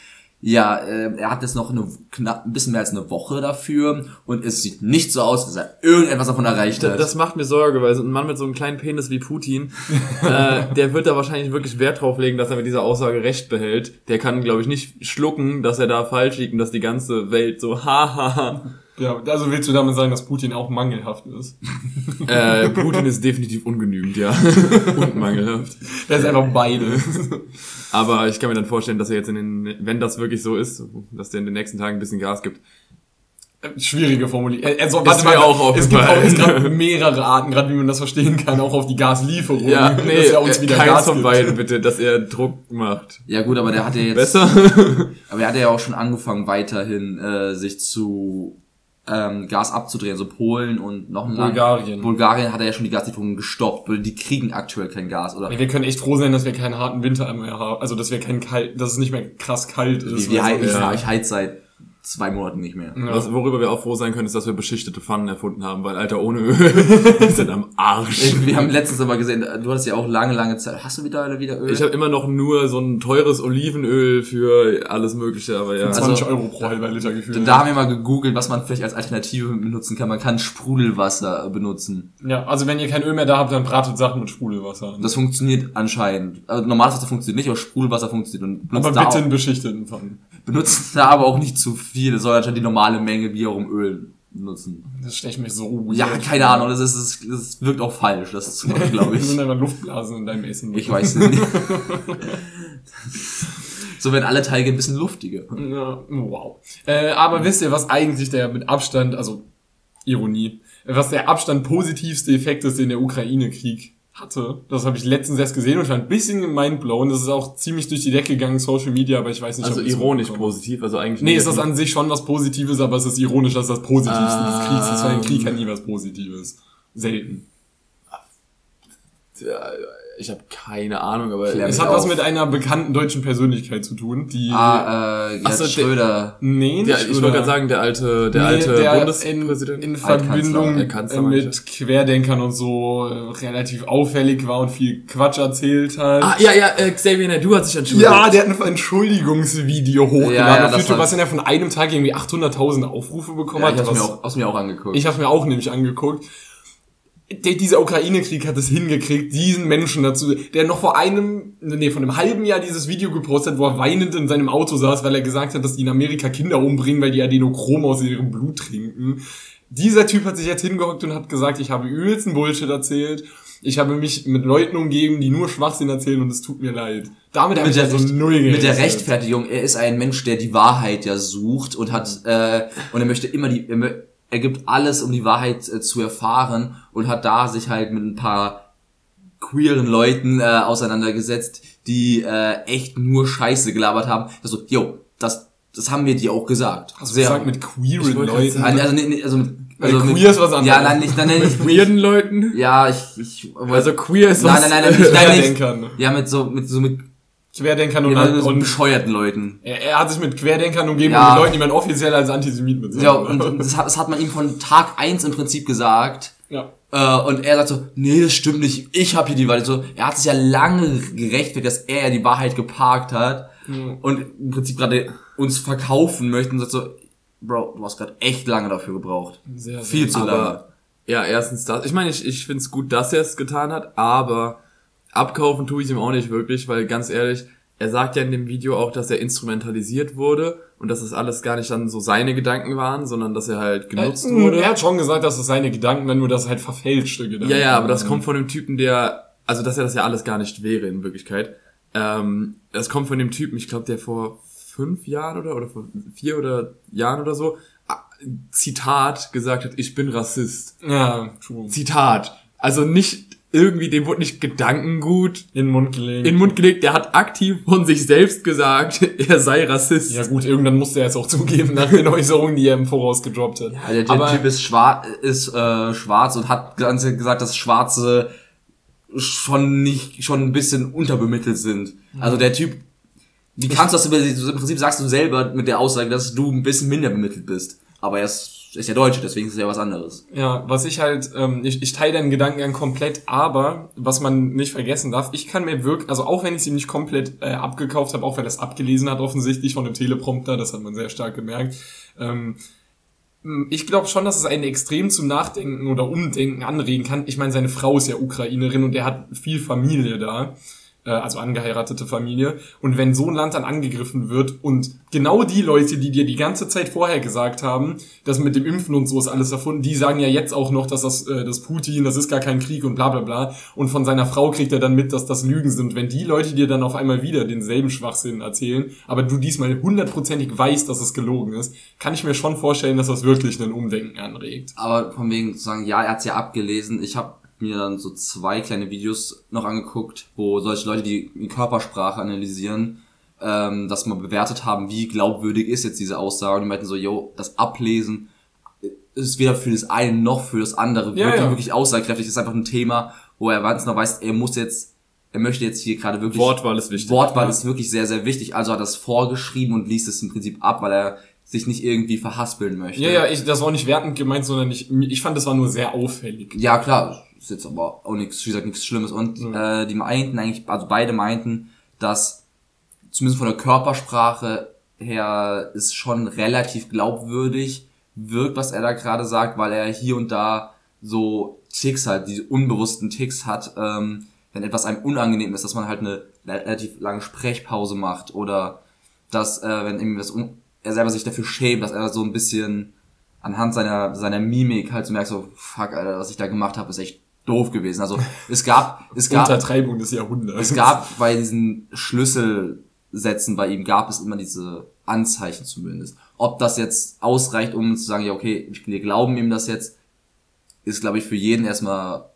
Ja, äh, er hat jetzt noch eine, knapp, ein bisschen mehr als eine Woche dafür und es sieht nicht so aus, dass er irgendetwas davon erreicht hat. Das macht mir Sorge, weil so ein Mann mit so einem kleinen Penis wie Putin, äh, der wird da wahrscheinlich wirklich Wert drauf legen, dass er mit dieser Aussage recht behält. Der kann, glaube ich, nicht schlucken, dass er da falsch liegt und dass die ganze Welt so, haha. Ja, also willst du damit sagen, dass Putin auch mangelhaft ist? äh, Putin ist definitiv ungenügend, ja. und mangelhaft. Er ist einfach beide. Aber ich kann mir dann vorstellen, dass er jetzt in den, wenn das wirklich so ist, dass der in den nächsten Tagen ein bisschen Gas gibt. Schwierige Formulierung. Also, Ist mir auch es gibt auch es gibt mehrere Arten, gerade wie man das verstehen kann, auch auf die Gaslieferung. Ja, nee, dass er uns wieder keins Gas von beiden bitte, dass er Druck macht. ja gut, aber der hat ja jetzt, Besser? aber er hat ja auch schon angefangen weiterhin äh, sich zu ähm, Gas abzudrehen, so Polen und noch ein Land. Bulgarien. Bulgarien hat er ja schon die Gaslieferungen gestoppt, weil die kriegen aktuell kein Gas oder Wir können echt froh sein, dass wir keinen harten Winter mehr haben. Also, dass wir kein kalt, dass es nicht mehr krass kalt ist. wie, wie, ich, sonst- ja. ich heiz seit zwei Monaten nicht mehr. Ja. Was, worüber wir auch froh sein können, ist, dass wir beschichtete Pfannen erfunden haben, weil Alter, ohne Öl sind am Arsch. Wir haben letztens aber gesehen, du hattest ja auch lange, lange Zeit. Hast du wieder, wieder Öl? Ich habe immer noch nur so ein teures Olivenöl für alles Mögliche, aber ja. 20 Also- Euro pro halber Liter gefühlt. da haben wir mal gegoogelt, was man vielleicht als Alternative benutzen kann. Man kann Sprudelwasser benutzen. ja, also wenn ihr kein Öl mehr da habt, dann bratet Sachen mit Sprudelwasser. Das funktioniert anscheinend. Also normales Wasser funktioniert nicht, aber Sprudelwasser funktioniert. Und aber bitte auch, in beschichteten Pfannen. benutzt da aber auch nicht zu viel. Das soll anscheinend die normale Menge im Öl benutzen. Das stelle ich mir so Ja, keine vor. Ahnung. Das, ist, das, das wirkt auch falsch, das machen, glaube Das sind ich. einfach Luftblasen in deinem Essen. Ich weiß nicht. so werden alle Teige ein bisschen luftiger. Ja, wow. Äh, aber wisst ihr, was eigentlich der mit Abstand, also Ironie, was der Abstand positivste Effekt ist, den der Ukraine-Krieg hatte? Das habe ich letztens erst gesehen und ich war ein bisschen mindblown. Das ist auch ziemlich durch die Decke gegangen, Social Media, aber ich weiß nicht, Also ob ironisch positiv, also eigentlich Nee, ist das an sich schon was Positives, aber es ist ironisch, dass das Positivste des Kriegs ist, weil ein Krieg Ähm. hat nie was Positives. Selten. Ja, Ich habe keine Ahnung, aber Klär Es hat was auf. mit einer bekannten deutschen Persönlichkeit zu tun, die... Ah, äh, Gerd so, der- Schröder. nee, der, nicht ich wollte Schröder. gerade sagen, der alte, der Nee, alte der Bundespräsident. In, in Verbindung der Kanzler, äh, meine mit Querdenkern und so äh, relativ auffällig war und viel Quatsch erzählt hat. ah, ja, ja, äh, Xavier Naidoo hat sich entschuldigt. Ja, der hat ein Entschuldigungsvideo hochgeladen Ja, ja, auf YouTube, was innerhalb von einem Tag irgendwie 800.000 Aufrufe bekommen Ja, hat. ich hab's was- mir auch, hab's mir auch angeguckt. ich habe mir auch nämlich angeguckt. Der, dieser Ukraine-Krieg hat es hingekriegt, diesen Menschen dazu, der noch vor einem, nee, von einem halben Jahr dieses Video gepostet hat, wo er weinend in seinem Auto saß, weil er gesagt hat, dass die in Amerika Kinder umbringen, weil die Adenochrom aus ihrem Blut trinken. Dieser Typ hat sich jetzt hingehockt und hat gesagt, ich habe übelsten Bullshit erzählt. Ich habe mich mit Leuten umgeben, die nur Schwachsinn erzählen und es tut mir leid. Damit habe mit ich der, also null mit der gerechnet. Rechtfertigung, er ist ein Mensch, der die Wahrheit ja sucht und hat äh, und er möchte immer die er, er gibt alles, um die Wahrheit äh, zu erfahren und hat da sich halt mit ein paar queeren Leuten äh, auseinandergesetzt, die äh, echt nur Scheiße gelabert haben. Also, yo, das das haben wir dir auch gesagt. Hast du gesagt, mit queeren Leuten? sagen, also, nee, nee, also mit Weil also mit, queer ist was anderes. Ja, nein, nicht, nein, nein, nicht Weirden Leuten. Ja, ich ich Also queer ist nein, was. nein, nein, nein, nicht, nein, nicht. Querdenkern. Ja, mit so mit so mit, Querdenkern und, ja, mit so und bescheuerten Leuten. er, er hat sich mit Querdenkern umgeben Ja. und mit Leuten, die man offiziell als Antisemit mit Ja, und, und das, hat, das hat man ihm von Tag eins im Prinzip gesagt. Ja. Äh, und er sagt so, nee, das stimmt nicht, ich habe hier die Wahrheit. So, er hat sich ja lange gerechtfertigt, dass er ja die Wahrheit geparkt hat und im Prinzip gerade uns verkaufen möchte und sagt so, Bro, du hast gerade echt lange dafür gebraucht. Sehr, sehr Viel zu lange. Aber ja, erstens das. Ich meine, ich, ich finde es gut, dass er es getan hat, aber abkaufen tue ich ihm auch nicht wirklich, weil ganz ehrlich, er sagt ja in dem Video auch, dass er instrumentalisiert wurde und dass das alles gar nicht dann so seine Gedanken waren, sondern dass er halt genutzt Äh, wurde. Er hat schon gesagt, dass es seine Gedanken waren, nur dass halt verfälschte Gedanken Ja, ja, aber das kommt von dem Typen, der, also dass er das ja alles gar nicht wäre in Wirklichkeit. Ähm, das kommt von dem Typen, ich glaube, der vor fünf Jahren oder oder vor vier oder Jahren oder so, ah, Zitat gesagt hat, ich bin Rassist. Ja, true. Zitat. Also nicht irgendwie, dem wurde nicht Gedankengut In den Mund gelegt. in den Mund gelegt, der hat aktiv von sich selbst gesagt, er sei Rassist. ja gut, irgendwann musste er es auch zugeben, nach den Äußerungen, die er im Voraus gedroppt hat. Also der, der aber Typ ist, schwar ist äh, schwarz und hat ganz gesagt, dass Schwarze schon nicht, schon ein bisschen unterbemittelt sind. Also der Typ, wie kannst du das über, im Prinzip sagst du selber mit der Aussage, dass du ein bisschen minder bemittelt bist. Aber er ist, ist ja Deutsche, deswegen ist es ja was anderes. Ja, was ich halt, ähm, ich, ich teile deinen Gedankengang komplett, aber was man nicht vergessen darf, ich kann mir wirklich, also auch wenn ich sie nicht komplett äh, abgekauft habe, auch er es abgelesen hat offensichtlich von dem Teleprompter, das hat man sehr stark gemerkt, ähm, ich glaube schon, dass es einen extrem zum Nachdenken oder Umdenken anregen kann. Ich meine, seine Frau ist ja Ukrainerin und er hat viel Familie da, also angeheiratete Familie. Und wenn so ein Land dann angegriffen wird und genau die Leute, die dir die ganze Zeit vorher gesagt haben, dass mit dem Impfen und so ist alles erfunden, die sagen ja jetzt auch noch, dass das, äh, das Putin, das ist gar kein Krieg und bla bla bla. Und von seiner Frau kriegt er dann mit, dass das Lügen sind. Wenn die Leute dir dann auf einmal wieder denselben Schwachsinn erzählen, aber du diesmal hundertprozentig weißt, dass es gelogen ist, kann ich mir schon vorstellen, dass das wirklich ein Umdenken anregt. Aber von wegen zu sagen, ja, er hat's ja abgelesen. Ich habe mir dann so zwei kleine Videos noch angeguckt, wo solche Leute, die die Körpersprache analysieren, ähm, das mal bewertet haben, wie glaubwürdig ist jetzt diese Aussage. Und die meinten so, yo, das Ablesen ist weder für das eine noch für das andere Ja, wirklich, ja. wirklich aussagekräftig. Das ist einfach ein Thema, wo er ganz noch weiß, er muss jetzt, er möchte jetzt hier gerade wirklich Wortwahl ist wichtig. Wortwahl ist wirklich sehr, sehr wichtig. Also hat er es vorgeschrieben und liest es im Prinzip ab, weil er sich nicht irgendwie verhaspeln möchte. Ja, ja, ich, das war nicht wertend gemeint, sondern ich, ich fand, das war nur sehr auffällig. Ja, klar, ist jetzt aber auch nichts, wie gesagt, nichts Schlimmes. Und äh, die meinten eigentlich, also beide meinten, dass zumindest von der Körpersprache her ist schon relativ glaubwürdig wirkt, was er da gerade sagt, weil er hier und da so Ticks halt, diese unbewussten Ticks hat, ähm, wenn etwas einem unangenehm ist, dass man halt eine relativ lange Sprechpause macht oder dass, äh, wenn irgendwie un er selber sich dafür schämt, dass er so ein bisschen anhand seiner seiner Mimik halt so merkt, so fuck, Alter, was ich da gemacht habe, ist echt doof gewesen. Also es gab es gab Untertreibung des Jahrhunderts. es gab bei diesen Schlüsselsätzen bei ihm gab es immer diese Anzeichen zumindest. Ob das jetzt ausreicht, um zu sagen, ja okay, wir glauben ihm das jetzt, ist glaube ich für jeden erstmal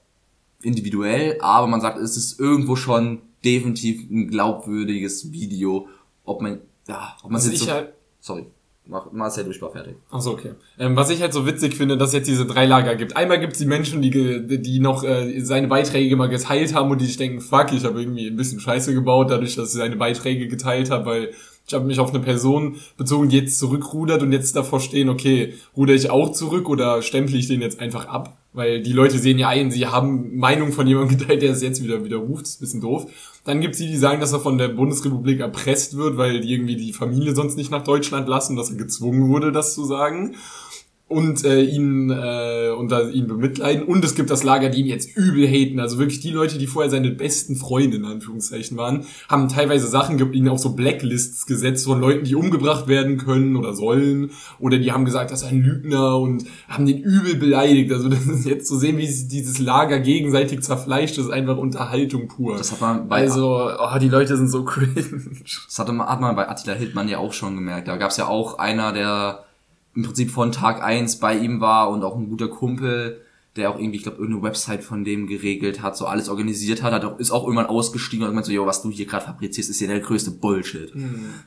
individuell, aber man sagt, es ist irgendwo schon definitiv ein glaubwürdiges Video, ob man ja, ob man Was jetzt so, halt, sorry. Mach, Marcel, du, ich war fertig. Ach so, okay. Ähm, was ich halt so witzig finde, dass es jetzt diese drei Lager gibt. Einmal gibt's die Menschen, die, die noch äh, seine Beiträge mal geteilt haben und die sich denken, fuck, ich habe irgendwie ein bisschen Scheiße gebaut, dadurch, dass ich seine Beiträge geteilt habe, weil ich habe mich auf eine Person bezogen, die jetzt zurückrudert und jetzt davor stehen, okay, ruder ich auch zurück oder stemple ich den jetzt einfach ab? Weil die Leute sehen ja ein, sie haben Meinung von jemandem geteilt, der es jetzt wieder widerruft, ist ein bisschen doof. Dann gibt's die, die sagen, dass er von der Bundesrepublik erpresst wird, weil die irgendwie die Familie sonst nicht nach Deutschland lassen, dass er gezwungen wurde, das zu sagen und äh, ihn äh, unter ihn bemitleiden und es gibt das Lager, die ihn jetzt übel haten. Also wirklich die Leute, die vorher seine besten Freunde in Anführungszeichen waren, haben teilweise Sachen gibt ihn auf so Blacklists gesetzt von Leuten, die umgebracht werden können oder sollen oder die haben gesagt, das ist ein Lügner und haben den übel beleidigt. Also das ist jetzt zu sehen, wie sich dieses Lager gegenseitig zerfleischt, das ist einfach Unterhaltung pur. Das hat man bei, also, oh, die Leute sind so cringe. das man, hat man bei Attila Hildmann ja auch schon gemerkt. Da gab's ja auch einer, der im Prinzip von Tag eins bei ihm war und auch ein guter Kumpel, der auch irgendwie, ich glaube, irgendeine Website von dem geregelt hat, so alles organisiert hat, hat auch, ist auch irgendwann ausgestiegen und gemeint so, yo, was du hier gerade fabrizierst, ist ja der größte Bullshit.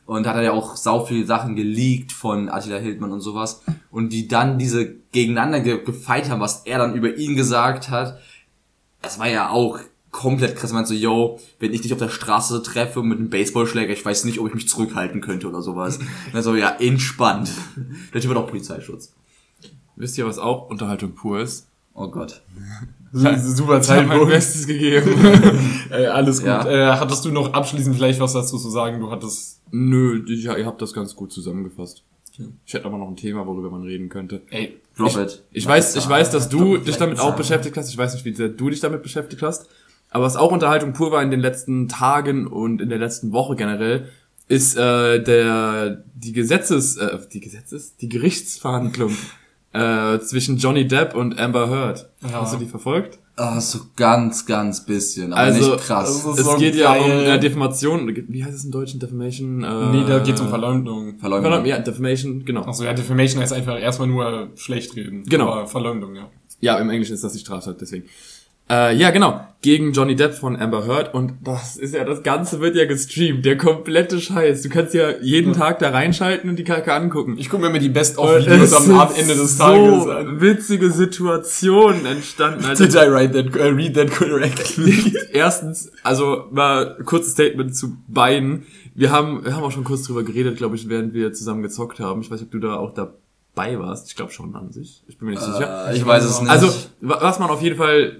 Und da hat er ja auch sau viele Sachen geleakt von Attila Hildmann und sowas. Und die dann diese gegeneinander ge gefeit haben, was er dann über ihn gesagt hat, das war ja auch komplett krass. Er meinte so, yo, wenn ich dich auf der Straße treffe mit einem Baseballschläger, ich weiß nicht, ob ich mich zurückhalten könnte oder sowas. Und so, ja, entspannt. Der Typ hat auch Polizeischutz. Wisst ihr, was auch Unterhaltung pur ist? Oh Gott. Super Ich habe mein. Bestes gegeben. Äh, alles gut. Ja. Äh, hattest du noch abschließend vielleicht was dazu zu sagen? Du hattest. Nö, ich, ihr habt das ganz gut zusammengefasst. Ich hätte aber noch ein Thema, worüber man reden könnte. Ey, Drop it. Ich weiß, ich weiß, dass du dich damit auch beschäftigt hast. Ich weiß nicht, wie sehr du dich damit beschäftigt hast. Aber was auch Unterhaltung pur war in den letzten Tagen und in der letzten Woche generell, ist äh, der die Gesetzes äh, die Gesetzes die Gerichtsverhandlung äh, zwischen Johnny Depp und Amber Heard. Ja. Hast du die verfolgt? Ah, so ganz, ganz bisschen, aber Also, nicht krass. also- Es so geht ja um äh, Defamation. Wie heißt es im Deutschen? Defamation? Äh, nee, da geht's um Verleumdung. Verleumdung. Verleumdung. Ja, Defamation, genau. Achso, ja, Defamation heißt einfach erstmal nur schlecht reden. Genau. Aber Verleumdung, ja. Ja, im Englischen ist das die Straftat, deswegen. Äh, ja, genau. Gegen Johnny Depp von Amber Heard. Und das ist ja, das Ganze wird ja gestreamt. Der komplette Scheiß. Du kannst ja jeden Tag da reinschalten und die Kacke angucken. Ich gucke mir immer die Best-of-Videos es am sind Ab- Ende des Tages so an. witzige Situationen entstanden. Also, Did I write that, uh, read that correctly? erstens, also mal kurzes Statement zu beiden. Wir haben, wir haben auch schon kurz drüber geredet, glaube ich, während wir zusammen gezockt haben. Ich weiß nicht, ob du da auch dabei warst. Ich glaube schon an sich. Ich bin mir nicht sicher. Äh, ich weiß es nicht. Also, wa- was man auf jeden Fall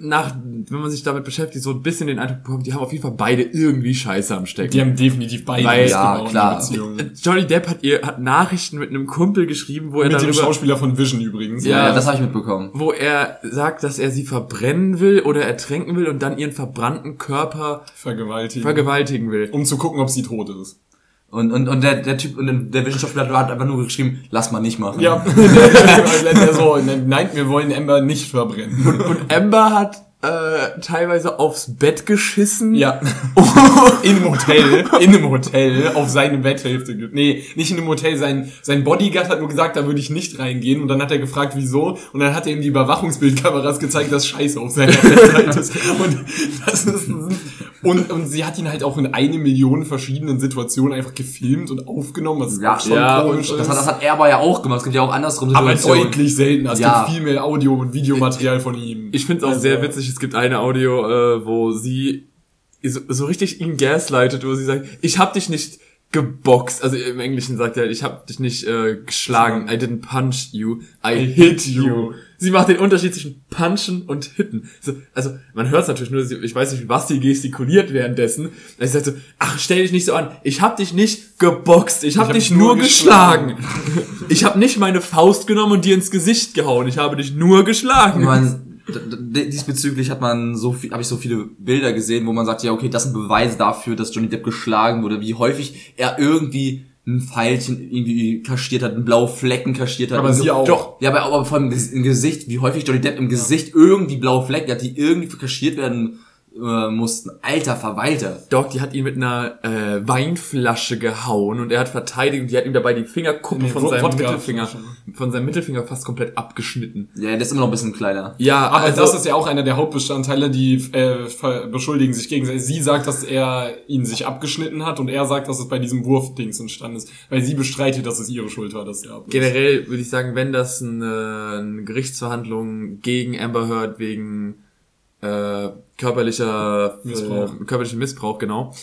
nach, wenn man sich damit beschäftigt, so ein bisschen den Eindruck bekommt, die haben auf jeden Fall beide irgendwie Scheiße am Stecken. Die haben definitiv beide Weil- Ja, klar. Johnny Depp hat ihr hat Nachrichten mit einem Kumpel geschrieben, wo er Mit dem darüber, Schauspieler von Vision übrigens. ja, ja. ja, das habe ich mitbekommen. wo er sagt, dass er sie verbrennen will oder ertränken will und dann ihren verbrannten Körper Vergewaltigen. vergewaltigen will. um zu gucken, ob sie tot ist. Und, und, und der, der Typ, und der Wissenschaftler hat einfach nur geschrieben, lass mal nicht machen. Ja, so, nein, wir wollen Amber nicht verbrennen. Und Amber hat äh, teilweise aufs Bett geschissen. Ja. in einem Hotel, in einem Hotel, auf seine Betthälfte. Nee, nicht in einem Hotel. Sein, sein Bodyguard hat nur gesagt, da würde ich nicht reingehen. Und dann hat er gefragt, wieso. Und dann hat er ihm die Überwachungsbildkameras gezeigt, dass Scheiße auf seiner Bettseite ist. Und das ist, und, und sie hat ihn halt auch in eine Million verschiedenen Situationen einfach gefilmt und aufgenommen, was Ja, auch schon ja, komisch Das ist. hat, das hat er aber ja auch gemacht. Es gibt ja auch andersrum aber Situationen. deutlich seltener. Es Ja. gibt viel mehr Audio- und Videomaterial von ihm. Ich finde es auch Also- sehr witzig, es gibt eine Audio, äh, wo sie so, so richtig ihn gaslightet, wo sie sagt, ich hab dich nicht geboxt. Also im Englischen sagt er, ich hab dich nicht äh, geschlagen. I didn't punch you, I, I hit you. you. Sie macht den Unterschied zwischen punchen und hitten. So, also man hört es natürlich nur, ich weiß nicht, was sie gestikuliert währenddessen. Sie sagt so, ach stell dich nicht so an, ich hab dich nicht geboxt, ich hab, hab dich nur nur geschlagen. ich hab nicht meine Faust genommen und dir ins Gesicht gehauen, ich habe dich nur geschlagen. man, diesbezüglich hat man so viel, habe ich so viele Bilder gesehen, wo man sagt, ja, okay, das sind Beweise dafür, dass Johnny Depp geschlagen wurde, wie häufig er irgendwie ein Pfeilchen irgendwie kaschiert hat, einen blauen Flecken kaschiert hat. Aber sie so- auch. Doch, ja, aber, aber vor allem im Gesicht, wie häufig Johnny Depp im Gesicht irgendwie blaue Flecken hat, die irgendwie kaschiert werden äh, mussten. Alter Verwalter. Doch, die hat ihn mit einer äh, Weinflasche gehauen und er hat verteidigt und die hat ihm dabei die Fingerkuppe Nee, von seinem. Mittelfinger, von seinem Mittelfinger fast komplett abgeschnitten. Ja, der ist immer noch ein bisschen kleiner. Ja, Aber also, das ist ja auch einer der Hauptbestandteile, die äh, beschuldigen sich gegenseitig. Sie sagt, dass er ihn sich abgeschnitten hat und er sagt, dass es bei diesem Wurfdings entstanden ist, weil sie bestreitet, dass es ihre Schuld war, dass er ab ist. generell würde ich sagen, wenn das eine, eine Gerichtsverhandlung gegen Amber Heard wegen äh, körperlicher Missbrauch. Äh, körperlichen Missbrauch genau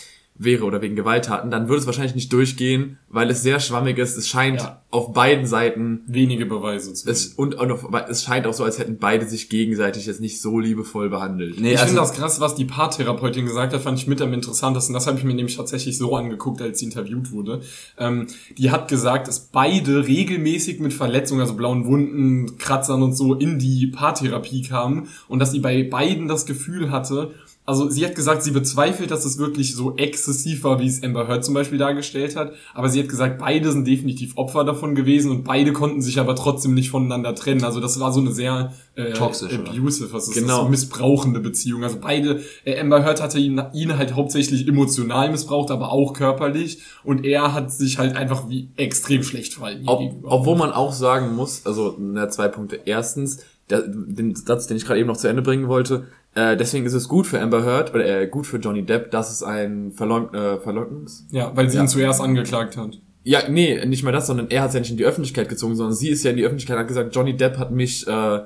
wäre oder wegen Gewalttaten, dann würde es wahrscheinlich nicht durchgehen, weil es sehr schwammig ist. Es scheint Ja. auf beiden Seiten Wenige Beweise zu es, und, und auf, es scheint auch so, als hätten beide sich gegenseitig jetzt nicht so liebevoll behandelt. Nee, ich also, finde das krass, was die Paartherapeutin gesagt hat, fand ich mit am interessantesten. Das habe ich mir nämlich tatsächlich so angeguckt, als sie interviewt wurde. Ähm, die hat gesagt, dass beide regelmäßig mit Verletzungen, also blauen Wunden, Kratzern und so, in die Paartherapie kamen und dass sie bei beiden das Gefühl hatte, also sie hat gesagt, sie bezweifelt, dass es wirklich so exzessiv war, wie es Amber Heard zum Beispiel dargestellt hat. Aber sie hat gesagt, beide sind definitiv Opfer davon gewesen und beide konnten sich aber trotzdem nicht voneinander trennen. Also das war so eine sehr äh, Toxisch, oder? abusive, was ist Genau. das? So missbrauchende Beziehung. Also beide, äh, Amber Heard hatte ihn, ihn halt hauptsächlich emotional missbraucht, aber auch körperlich. Und er hat sich halt einfach wie extrem schlecht verhalten. Ob, gegenüber. obwohl man auch sagen muss, also na, zwei Punkte. Erstens, der, den Satz, den ich gerade eben noch zu Ende bringen wollte, äh, deswegen ist es gut für Amber Heard oder äh, gut für Johnny Depp, dass es ein Verleugn äh, Verleugnungs... ja, weil sie ihn zuerst angeklagt hat. Ja, nee, nicht mal das, sondern er hat es ja nicht in die Öffentlichkeit gezogen, sondern sie ist ja in die Öffentlichkeit und hat gesagt, Johnny Depp hat mich äh,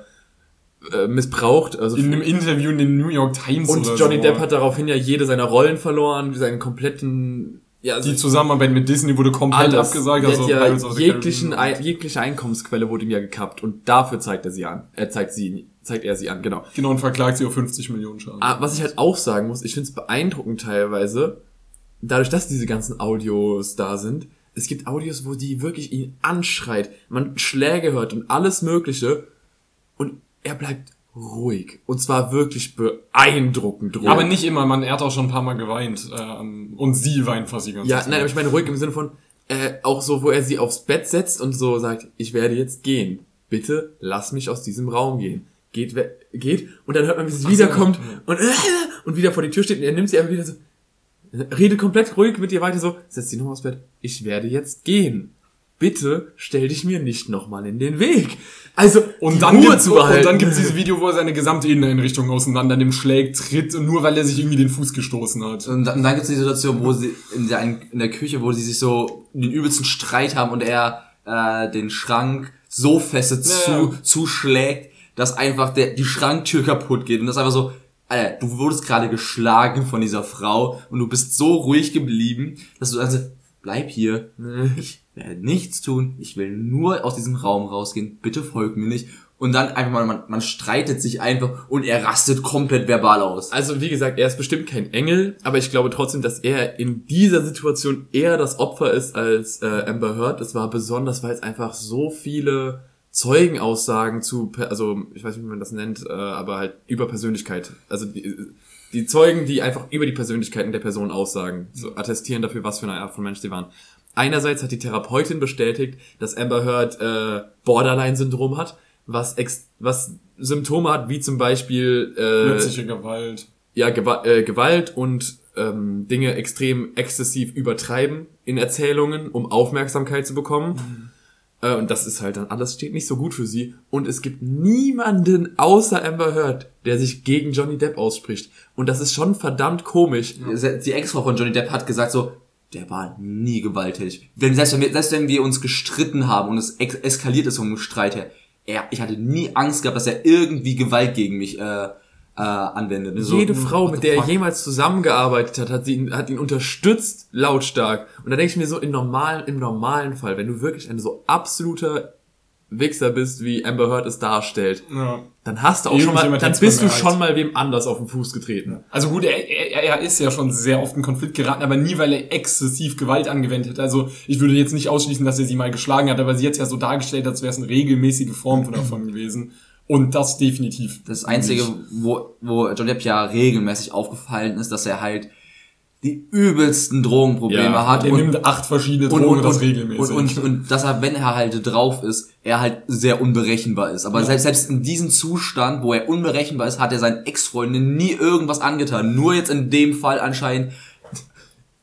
äh, missbraucht. Also In einem Interview in den New York Times und Johnny so. Depp hat daraufhin ja jede seiner Rollen verloren, seinen kompletten... Ja, also die Zusammenarbeit mit Disney wurde komplett alles. abgesagt. Also ja jeglichen, jegliche Einkommensquelle wurde ihm ja gekappt und dafür zeigt er sie an. Er zeigt sie, zeigt er sie an, genau. Genau, und verklagt sie auf 50 Millionen Schaden. Ah, was ich halt auch sagen muss, ich finde es beeindruckend teilweise, dadurch, dass diese ganzen Audios da sind, es gibt Audios, wo die wirklich ihn anschreit, man Schläge hört und alles Mögliche und er bleibt ruhig. Und zwar wirklich beeindruckend ruhig. Aber nicht immer, man, er hat auch schon ein paar Mal geweint. Ähm, und sie weint fast die ganze Ja, Zeit. nein, aber ich meine ruhig im Sinne von, äh, auch so, wo er sie aufs Bett setzt und so sagt, ich werde jetzt gehen. Bitte lass mich aus diesem Raum gehen. Geht, geht, und dann hört man, wie sie wiederkommt und, äh, und wieder vor die Tür steht und er nimmt sie einfach wieder so, redet komplett ruhig mit ihr weiter so, setzt sie nochmal aufs Bett. Ich werde jetzt gehen. Bitte stell dich mir nicht nochmal in den Weg. Also, Und dann, Ruhe gibt's, zu und behalten. dann gibt's dieses Video, wo er seine gesamte Inneneinrichtung auseinander nimmt, schlägt, tritt, und nur weil er sich irgendwie den Fuß gestoßen hat. und dann, dann gibt es die Situation, wo sie in der, in der Küche, wo sie sich so den übelsten Streit haben und er äh, den Schrank so feste zu, Ja, ja. zuschlägt, dass einfach der, die Schranktür kaputt geht. Und das einfach so, Alter, du wurdest gerade geschlagen von dieser Frau und du bist so ruhig geblieben, dass du also, bleib hier, ich werde nichts tun, ich will nur aus diesem Raum rausgehen, bitte folg mir nicht. Und dann einfach mal, man, man streitet sich einfach und er rastet komplett verbal aus. Also wie gesagt, er ist bestimmt kein Engel, aber ich glaube trotzdem, dass er in dieser Situation eher das Opfer ist als äh, Amber Heard. Das war besonders, weil es einfach so viele Zeugenaussagen zu, also ich weiß nicht, wie man das nennt, äh, aber halt über Persönlichkeit. Also die, die Zeugen, die einfach über die Persönlichkeiten der Person aussagen, so attestieren dafür, was für eine Art von Mensch sie waren. Einerseits hat die Therapeutin bestätigt, dass Amber Heard äh, Borderline-Syndrom hat, was, ex was Symptome hat, wie zum Beispiel äh, Plötzliche Gewalt. ja, Gewa äh, Gewalt und ähm, Dinge extrem exzessiv übertreiben in Erzählungen, um Aufmerksamkeit zu bekommen. Äh, und das ist halt dann alles steht nicht so gut für sie. Und es gibt niemanden außer Amber Heard, der sich gegen Johnny Depp ausspricht. Und das ist schon verdammt komisch. Die Ex-Frau von Johnny Depp hat gesagt so, der war nie gewalttätig. Wenn, selbst, wenn wir, selbst wenn wir uns gestritten haben und es eskaliert ist vom Streit her, er, ich hatte nie Angst gehabt, dass er irgendwie Gewalt gegen mich äh, äh, anwendet. So, Jede Frau, what mit der er fuck? jemals zusammengearbeitet hat, hat, sie, ihn- hat ihn unterstützt, lautstark. Und da denke ich mir so, im normalen, im normalen Fall, wenn du wirklich ein so absoluter Wichser bist, wie Amber Heard es darstellt, Ja. dann hast du auch schon mal, Irgendjemand dann bist du schon mal wem anders auf den Fuß getreten. Also gut, er, er, er ist ja schon sehr oft in Konflikt geraten, aber nie, weil er exzessiv Gewalt angewendet hat. Also ich würde jetzt nicht ausschließen, dass er sie mal geschlagen hat, aber sie hat ja so dargestellt, als wäre es eine regelmäßige Form davon gewesen. Und das definitiv. Das Einzige, wo, wo Johnny Depp ja regelmäßig aufgefallen ist, dass er halt die übelsten Drogenprobleme Ja, hat Er und, nimmt acht verschiedene Drogen und, das und, regelmäßig. und, und, und dass er, wenn er halt drauf ist, er halt sehr unberechenbar ist. Aber selbst, selbst in diesem Zustand, wo er unberechenbar ist, hat er seinen Ex-Freundin nie irgendwas angetan. Nur jetzt in dem Fall anscheinend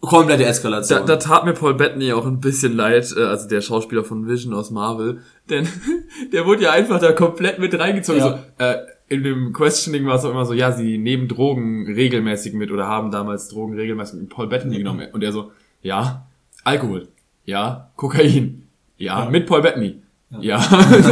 komplette Eskalation. Da, da tat mir Paul Bettany auch ein bisschen leid, äh, also der Schauspieler von Vision aus Marvel, denn der wurde ja einfach da komplett mit reingezogen. Ja. So, äh, in dem Questioning war es auch immer so, ja, sie nehmen Drogen regelmäßig mit oder haben damals Drogen regelmäßig mit Paul Bettany genommen. Und er so, ja, Alkohol, ja, Kokain, ja, mit Paul Bettany, ja.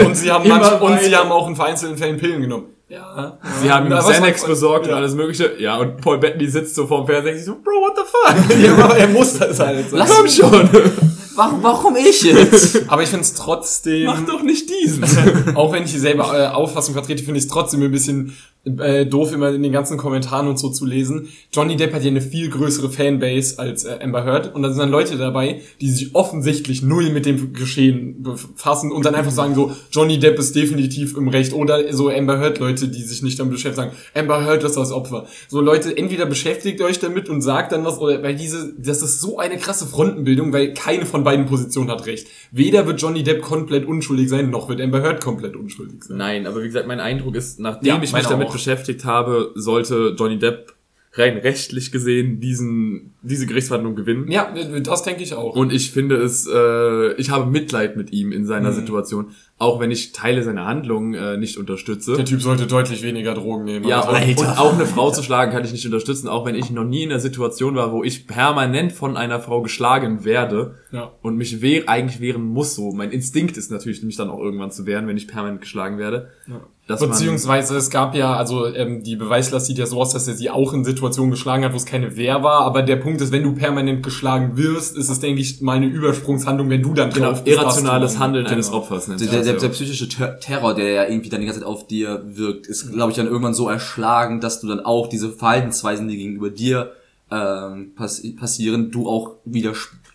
und sie haben manch, und sie haben auch in vereinzelten Fällen Pillen genommen. Ja. Sie haben ihm Ja, Xanax besorgt und ja. alles mögliche. Ja, und Paul Bettany sitzt so vorm Fernseher und sich so, Bro, what the fuck? Ja, aber er muss das halt sagen. Lass Komm schon, warum, warum ich jetzt? Aber ich finde es trotzdem, mach doch nicht diesen. auch wenn ich dieselbe äh, Auffassung vertrete, finde ich es trotzdem ein bisschen äh, doof, immer in den ganzen Kommentaren und so zu lesen. Johnny Depp hat ja eine viel größere Fanbase als äh, Amber Heard und da sind dann Leute dabei, die sich offensichtlich null mit dem Geschehen befassen und dann einfach sagen so, Johnny Depp ist definitiv im Recht oder so Amber Heard Leute, die sich nicht damit beschäftigen, sagen, Amber Heard ist das Opfer. So Leute, entweder beschäftigt euch damit und sagt dann was oder weil diese, das ist so eine krasse Frontenbildung, weil keine von beiden Positionen hat recht. Weder wird Johnny Depp komplett unschuldig sein, noch wird Amber Heard komplett unschuldig sein. Nein, aber wie gesagt, mein Eindruck ist, nachdem Ja, ich mich damit auch. beschäftigt habe, sollte Johnny Depp rein rechtlich gesehen diesen, diese Gerichtsverhandlung gewinnen. Ja, das denke ich auch. Und ich finde es, äh, ich habe Mitleid mit ihm in Mhm. seiner Situation, auch wenn ich Teile seiner Handlungen äh, nicht unterstütze. der Typ sollte deutlich weniger Drogen nehmen. Ja, aber und, und auch eine Frau zu schlagen kann ich nicht unterstützen, auch wenn ich noch nie in der Situation war, wo ich permanent von einer Frau geschlagen werde Ja. und mich wehr, eigentlich wehren muss so. Mein Instinkt ist natürlich, mich dann auch irgendwann zu wehren, wenn ich permanent geschlagen werde. Man- Beziehungsweise es gab ja, also ähm, die Beweislast sieht ja so aus, dass er sie auch in Situationen geschlagen hat, wo es keine Wehr war. Aber der Punkt ist, wenn du permanent geschlagen wirst, ist es, denke ich, mal eine Übersprungshandlung, wenn du dann Genau, drauf bist, irrationales Handeln genau. eines Opfers nennt Der, der, der, der psychische Ter Terror, der ja irgendwie dann die ganze Zeit auf dir wirkt, ist, glaube ich, dann irgendwann so erschlagen, dass du dann auch diese Verhaltensweisen, die gegenüber dir ähm, pass passieren, du auch wieder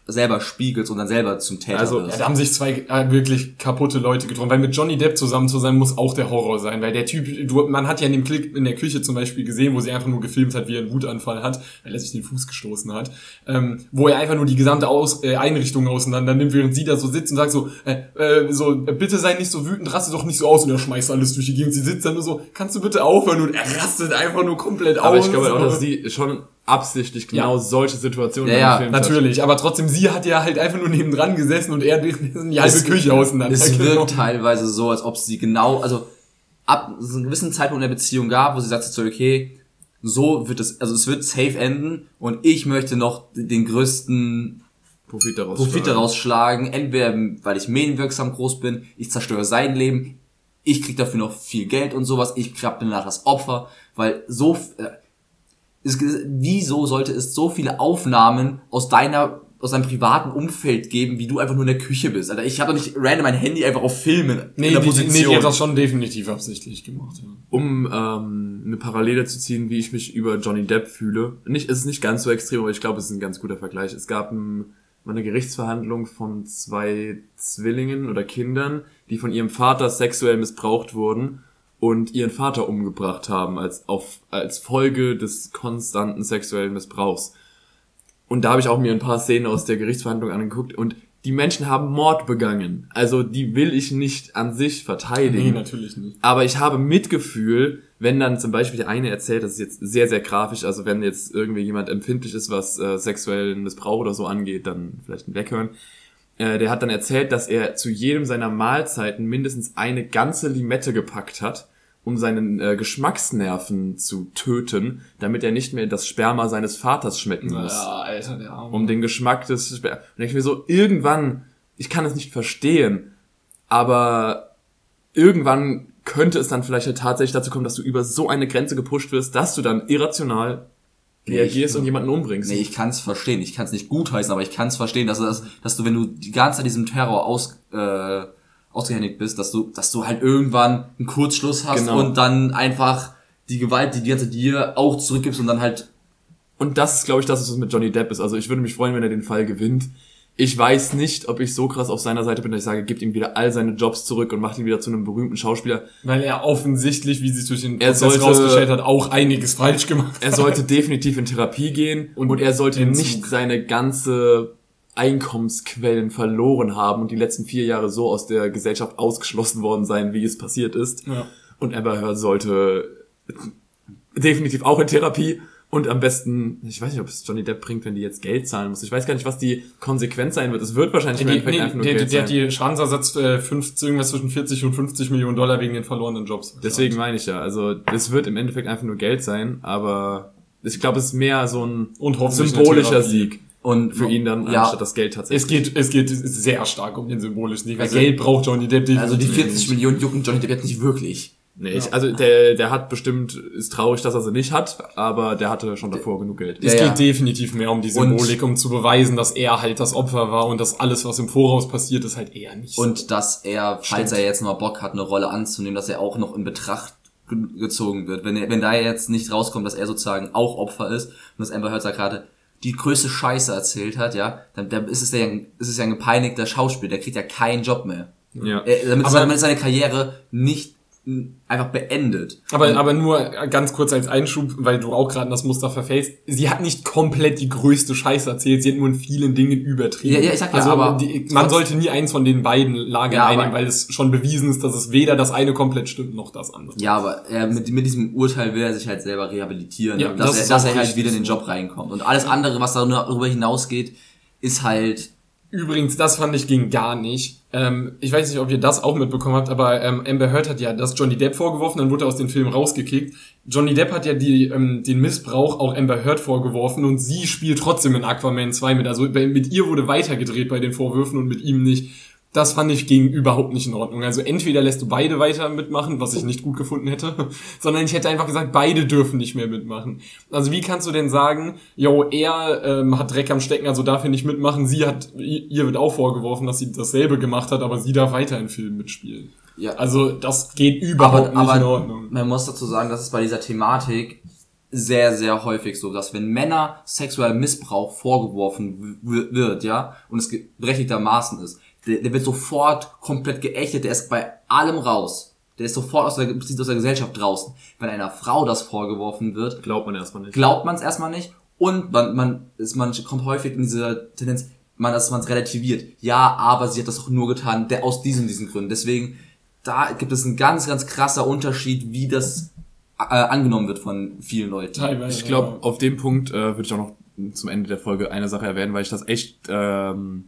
selber spiegelst und dann selber zum Täter Also, Ja, wirst. da haben sich zwei äh, wirklich kaputte Leute getroffen. Weil mit Johnny Depp zusammen zu sein, muss auch der Horror sein. Weil der Typ, du, man hat ja in dem Klick in der Küche zum Beispiel gesehen, wo sie einfach nur gefilmt hat, wie er einen Wutanfall hat, weil er sich den Fuß gestoßen hat. Ähm, wo er einfach nur die gesamte Aus äh, Einrichtung auseinander nimmt, während sie da so sitzt und sagt so, äh, äh, so, äh, bitte sei nicht so wütend, raste doch nicht so aus und er schmeißt alles durch die Gegend. Sie sitzt dann nur so, kannst du bitte aufhören? Und er rastet einfach nur komplett Aber aus. ich glaube auch, dass sie schon absichtlich genau Ja. solche Situationen Ja, ja, gefilmt hat. Natürlich, aber trotzdem, sie hat ja halt einfach nur nebendran gesessen und er hat die halbe Küche auseinander. Es genommen. wirkt teilweise so, als ob sie genau, also ab so einem gewissen Zeitpunkt in der Beziehung gab, wo sie sagt so, okay, so wird es, also es wird safe enden und ich möchte noch den größten Profit daraus. Profit schlagen. daraus schlagen, entweder weil ich medienwirksam groß bin, ich zerstöre sein Leben, ich krieg dafür noch viel Geld und sowas, ich bin danach das Opfer, weil so, es, wieso sollte es so viele Aufnahmen aus deiner, aus deinem privaten Umfeld geben, wie du einfach nur in der Küche bist? Alter, ich habe doch nicht random mein Handy einfach auf Filmen Nee, in der die, nee, Position. die hat das schon definitiv absichtlich gemacht. Ja. Um ähm, eine Parallele zu ziehen, wie ich mich über Johnny Depp fühle. Nicht, es ist nicht ganz so extrem, aber ich glaube, es ist ein ganz guter Vergleich. Es gab ein, mal eine Gerichtsverhandlung von zwei Zwillingen oder Kindern, die von ihrem Vater sexuell missbraucht wurden und ihren Vater umgebracht haben als auf als Folge des konstanten sexuellen Missbrauchs. Und da habe ich auch mir ein paar Szenen aus der Gerichtsverhandlung angeguckt und die Menschen haben Mord begangen. Also die will ich nicht an sich verteidigen. Nee, natürlich nicht. Aber ich habe Mitgefühl, wenn dann zum Beispiel der eine erzählt, das ist jetzt sehr, sehr grafisch, also wenn jetzt irgendwie jemand empfindlich ist, was äh, sexuellen Missbrauch oder so angeht, dann vielleicht weghören. Äh, der hat dann erzählt, dass er zu jedem seiner Mahlzeiten mindestens eine ganze Limette gepackt hat, um seinen äh, Geschmacksnerven zu töten, damit er nicht mehr das Sperma seines Vaters schmecken muss Ja, Alter, der Arme. um den Geschmack des Sper- Und ich mir so, irgendwann, ich kann es nicht verstehen, aber irgendwann könnte es dann vielleicht halt tatsächlich dazu kommen, dass du über so eine Grenze gepusht wirst, dass du dann irrational reagierst ich- und jemanden umbringst. Nee, ich kann es verstehen. Ich kann es nicht gutheißen, aber ich kann es verstehen, dass, du das, dass du, wenn du die ganze Zeit diesem Terror aus, äh, ausgehändigt bist, dass du, dass du halt irgendwann einen Kurzschluss hast Genau. und dann einfach die Gewalt, die die ganze dir auch zurückgibst und dann halt Und das ist, glaube ich, das, was mit Johnny Depp ist. Also ich würde mich freuen, wenn er den Fall gewinnt. Ich weiß nicht, ob ich so krass auf seiner Seite bin, dass ich sage, gibt ihm wieder all seine Jobs zurück und macht ihn wieder zu einem berühmten Schauspieler. Weil er offensichtlich, wie sich durch den Er Prozess sollte- rausgestellt hat, auch einiges falsch gemacht Er sollte definitiv in Therapie gehen und, Und er sollte nicht seine ganze Einkommensquellen verloren haben und die letzten vier Jahre so aus der Gesellschaft ausgeschlossen worden sein, wie es passiert ist. Ja. Und Amber Heard sollte definitiv auch in Therapie und am besten, ich weiß nicht, ob es Johnny Depp bringt, wenn die jetzt Geld zahlen muss. Ich weiß gar nicht, was die Konsequenz sein wird. Es wird wahrscheinlich im Die, nee, einfach nur der, Geld der hat sein. die Schadensersatz äh, 50, irgendwas zwischen 40 und 50 Millionen Dollar wegen den verlorenen Jobs. Deswegen meine ich ja, also es wird im Endeffekt einfach nur Geld sein, aber ich glaube, es ist mehr so ein Und hoffentlich eine symbolischer. Sieg Und für ihn dann, ja, anstatt das Geld tatsächlich. Es geht, es geht sehr stark um den symbolischen Sieg. Weil Also- Geld braucht Johnny Depp definitiv Also die 40 nicht. Millionen jucken Johnny Depp jetzt nicht wirklich. Nee, ich, also der, der hat bestimmt, ist traurig, dass er sie nicht hat, aber der hatte schon davor genug Geld. Es Ja, ja. geht definitiv mehr um die Symbolik, um zu beweisen, dass er halt das Opfer war und dass alles, was im Voraus passiert ist, halt eher nicht so. Und dass er, falls er jetzt noch Bock hat, eine Rolle anzunehmen, dass er auch noch in Betracht ge- gezogen wird. Wenn, er, wenn da jetzt nicht rauskommt, dass er sozusagen auch Opfer ist und dass Amber Heard da gerade die größte Scheiße erzählt hat, ja, dann, dann ist es ja, ein- ist es ja ein gepeinigter Schauspieler, der kriegt ja keinen Job mehr. Ja. Er, damit, Aber- damit ist seine Karriere nicht einfach beendet. Aber, aber nur ganz kurz als Einschub, weil du auch gerade in das Muster verfällst. Sie hat nicht komplett die größte Scheiße erzählt, sie hat nur in vielen Dingen übertrieben. Ja, ja, ich sag ja, also aber die, man sollte nie eins von den beiden Lagern Ja, einnehmen, weil es schon bewiesen ist, dass es weder das eine komplett stimmt, noch das andere. Ja, aber er, mit, mit diesem Urteil will er sich halt selber rehabilitieren, Ja, dass, das er, dass er halt wieder in den. Job reinkommt. Und alles andere, was darüber hinausgeht, ist halt Übrigens, das fand ich ging gar nicht. Ähm, ich weiß nicht, ob ihr das auch mitbekommen habt, aber ähm, Amber Heard hat ja das Johnny Depp vorgeworfen, dann wurde er aus dem Film rausgekickt. Johnny Depp hat ja die, ähm, den Missbrauch auch Amber Heard vorgeworfen und sie spielt trotzdem in Aquaman 2 mit. Also mit ihr wurde weitergedreht bei den Vorwürfen und mit ihm nicht. Das fand ich ging überhaupt nicht in Ordnung. Also entweder lässt du beide weiter mitmachen, was ich nicht gut gefunden hätte, sondern ich hätte einfach gesagt, beide dürfen nicht mehr mitmachen. Also wie kannst du denn sagen, yo, er ähm, hat Dreck am Stecken, also darf er nicht mitmachen, sie hat, ihr wird auch vorgeworfen, dass sie dasselbe gemacht hat, aber sie darf weiter in Filmen mitspielen. Ja. Also das geht überhaupt aber, nicht in aber Ordnung. man muss dazu sagen, dass es bei dieser Thematik sehr, sehr häufig so, dass wenn Männer sexueller Missbrauch vorgeworfen wird, ja, und es berechtigtermaßen ist, der, der wird sofort komplett geächtet, der ist bei allem raus. Der ist sofort aus der, beziehungsweise aus der Gesellschaft draußen. Wenn einer Frau das vorgeworfen wird, Glaubt man erstmal nicht. glaubt man es erstmal nicht und man, man, ist, man kommt häufig in diese Tendenz, man, dass man es relativiert. Ja, aber sie hat das auch nur getan, der, aus diesen, diesen Gründen. Deswegen, da gibt es ein ganz, ganz krasser Unterschied, wie das äh, angenommen wird von vielen Leuten. Teilweise. Ich glaube, auf dem Punkt äh, würde ich auch noch zum Ende der Folge eine Sache erwähnen, weil ich das echt ähm,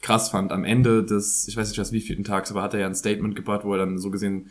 krass fand. Am Ende des, ich weiß nicht was wievielten Tags, aber hat er ja ein Statement gebracht, wo er dann so gesehen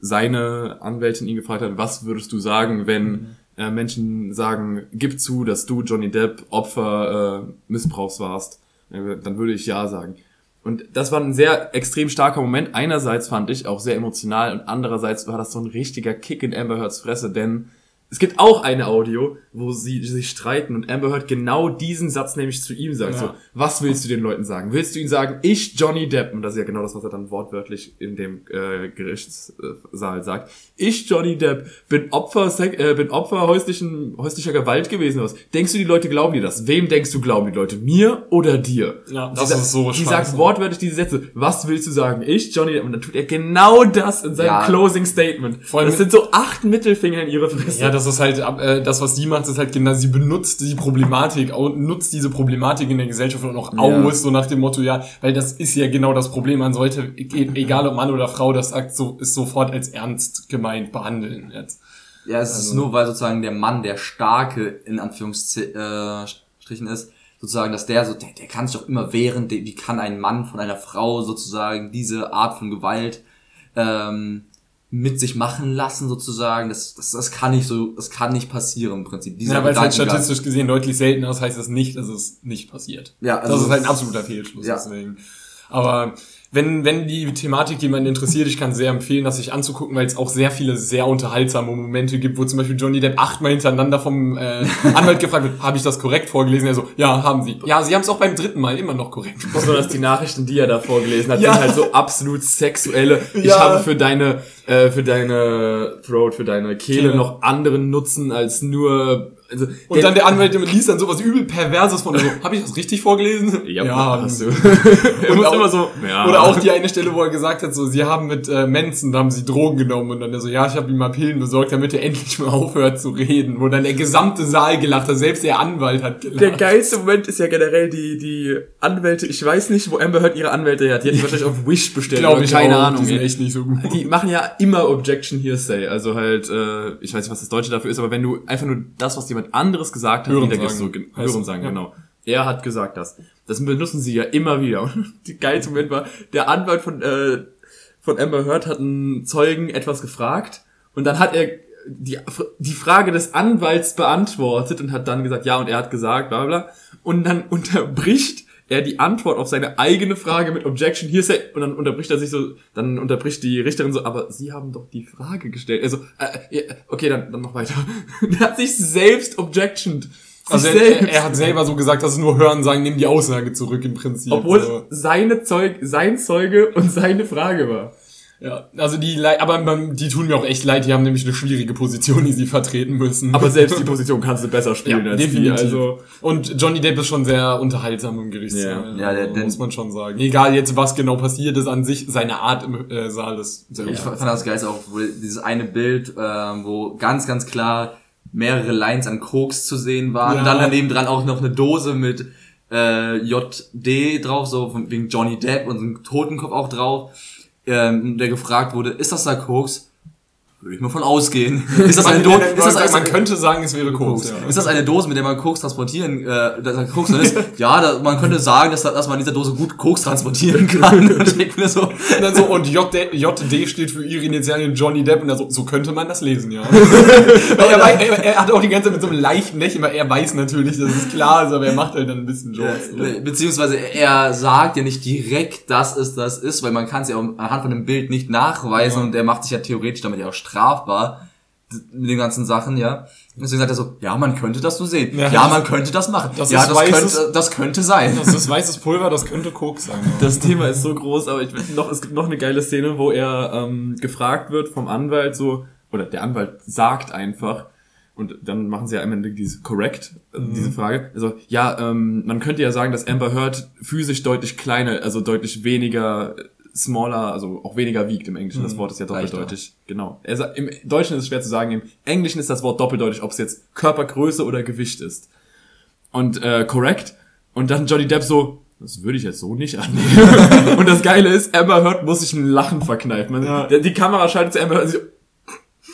seine Anwältin ihn gefragt hat, was würdest du sagen, wenn äh, Menschen sagen, gib zu, dass du Johnny Depp Opfer äh, Missbrauchs warst, äh, dann würde ich ja sagen. Und das war ein sehr extrem starker Moment. Einerseits fand ich auch sehr emotional und andererseits war das so ein richtiger Kick in Amber Heards Fresse, denn es gibt auch eine Audio, wo sie sich streiten und Amber Heard genau diesen Satz nämlich zu ihm sagt. Ja. So, was willst du den Leuten sagen? Willst du ihnen sagen, ich Johnny Depp, und das ist ja genau das, was er dann wortwörtlich in dem äh, Gerichtssaal sagt, ich Johnny Depp bin Opfer, äh, bin Opfer häuslichen, häuslicher Gewalt gewesen. Was? Denkst du, die Leute glauben dir das? Wem denkst du, glauben die Leute? Mir oder dir? Ja, Sie das sagt- ist so Die sagt wortwörtlich diese Sätze. Was willst du sagen? Ich, Johnny Depp. Und dann tut er genau das in seinem Ja. Closing Statement. Vor allem- das sind so acht Mittelfinger in ihre Fresse. Ja, das ist halt, äh, das, was sie macht, ist halt genau, sie benutzt die Problematik, nutzt diese Problematik in der Gesellschaft auch noch Ja. aus, so nach dem Motto, ja, weil das ist ja genau das Problem. Man sollte, e- egal ob Mann oder Frau, das sagt, so, ist sofort als ernst gemeint behandeln jetzt. Ja, es ist nur, weil sozusagen der Mann der Starke in Anführungsstrichen ist, sozusagen, dass der so, der, der kann sich doch immer wehren, wie kann ein Mann von einer Frau sozusagen diese Art von Gewalt ähm, mit sich machen lassen, sozusagen, das, das, das kann nicht so, das kann nicht passieren im Prinzip. Dieser Ja, weil es halt statistisch gesehen deutlich seltener ist, heißt das nicht, dass es nicht passiert. Ja, also das ist halt ein absoluter Fehlschluss, Ja. deswegen. Aber wenn, wenn die Thematik jemanden interessiert, ich kann sehr empfehlen, das sich anzugucken, weil es auch sehr viele sehr unterhaltsame Momente gibt, wo zum Beispiel Johnny Depp achtmal hintereinander vom äh, Anwalt gefragt wird, habe ich das korrekt vorgelesen? Er so, ja, haben sie. Ja, sie haben es auch beim dritten Mal immer noch korrekt. Besonders die Nachrichten, die er da vorgelesen hat, Ja. sind halt so absolut sexuelle. Ich Ja. habe für deine, äh, für deine Throat, für deine Kehle Kehle. noch anderen Nutzen als nur Also, Und dann der Anwalt liest dann sowas übel Perverses von, also, habe ich das richtig vorgelesen? ja, hast du. Und auch- immer so, ja. Oder auch die eine Stelle, wo er gesagt hat, so, sie haben mit äh, Manson, da haben sie Drogen genommen und dann er so, ja, ich habe ihm mal Pillen besorgt, damit er endlich mal aufhört zu reden. Wo dann der gesamte Saal gelacht hat, selbst der Anwalt hat gelacht. Der geilste Moment ist ja generell die, die Anwälte, ich weiß nicht, wo Amber Heard ihre Anwälte hat. Die hat die wahrscheinlich auf Wish bestellt. Glaube ich keine auch, Ahnung. Die sind echt nicht so gut. Die machen ja immer Objection Hearsay. Also halt, äh, ich weiß nicht, was das Deutsche dafür ist, aber wenn du einfach nur das, was jemand anderes gesagt hat, Hören sagen. so, hören sagen, ja. genau. Er hat gesagt das. Das benutzen sie ja immer wieder. Und die geilste Moment war, der Anwalt von, äh, von Amber Heard hat einen Zeugen etwas gefragt und dann hat er die, die Frage des Anwalts beantwortet und hat dann gesagt, ja, und er hat gesagt, bla bla bla. Und dann unterbricht er die Antwort auf seine eigene Frage mit Objection Hearsay und dann unterbricht er sich so, dann unterbricht die Richterin so, aber Sie haben doch die Frage gestellt. Also, äh, okay, dann, dann noch weiter. er hat sich selbst objectioned. Also er, er hat selber so gesagt, dass es nur Hören sagen, nimm die Aussage zurück im Prinzip. obwohl Also, seine Zeug, sein Zeuge und seine Frage war. Ja, also die, aber die tun mir auch echt leid, die haben nämlich eine schwierige Position, die sie vertreten müssen. Aber selbst die Position kannst du besser spielen ja, als definitiv. die. Also, und Johnny Depp ist schon sehr unterhaltsam im Gerichtssaal. Ja. Ja, der- also, der- muss man schon sagen. Egal jetzt, was genau passiert ist an sich, seine Art im äh, Saal ist sehr Ich unterhaltsam. fand das geil auch, dieses eine Bild, ähm, wo ganz, ganz klar mehrere Lines an Koks zu sehen waren. Ja. Und dann daneben dran auch noch eine Dose mit äh, JD drauf, so von, wegen Johnny Depp und so ein Totenkopf auch drauf, ähm, der gefragt wurde, ist das da Koks? Würde ich mal von ausgehen. Ist das eine Dose? Ist das man eine, könnte sagen, es wäre Koks. Ja. ist das eine Dose, mit der man Koks transportieren, äh, dass da Koks drin ist? Ja, da, man könnte sagen, dass, da- dass man in dieser Dose gut Koks transportieren kann. Und ich denk mir so, Und dann so, und JD, JD steht für ihre Initialien Johnny Depp und er so, so könnte man das lesen, ja. Weil er, wei- er, er hat auch die ganze Zeit mit so einem leichten Lächeln, weil er weiß natürlich, dass es klar ist, aber er macht halt dann ein bisschen Jokes. Äh, Beziehungsweise er sagt ja nicht direkt, dass es das ist, weil man kann es ja anhand von dem Bild nicht nachweisen Ja. und er macht sich ja theoretisch damit ja auch strafbar mit den ganzen Sachen, ja. Und Deswegen sagt er so, ja, man könnte das so sehen. Ja. Ja, man könnte das machen. Das ja, das weißes- könnte, das könnte sein. Das ist weißes Pulver, das könnte Koks sein. Ja. Das Thema ist so groß, aber ich noch, es gibt noch eine geile Szene, wo er ähm, gefragt wird vom Anwalt so, oder der Anwalt sagt einfach, und dann machen sie ja am Ende diese correct, äh, diese Frage. Also, ja, ähm, man könnte ja sagen, dass Amber Heard physisch deutlich kleiner, also deutlich weniger smaller, also auch weniger wiegt im Englischen. Das Wort ist ja doppeldeutig. Genau. Er, sa- Im Deutschen ist es schwer zu sagen, im Englischen ist das Wort doppeldeutig, ob es jetzt Körpergröße oder Gewicht ist. Und äh, correct. Und dann Johnny Depp so, das würde ich jetzt so nicht annehmen. und das Geile ist, Amber Heard muss sich ein Lachen verkneifen. Man, Ja. die Kamera schaltet zu Amber Heard und sie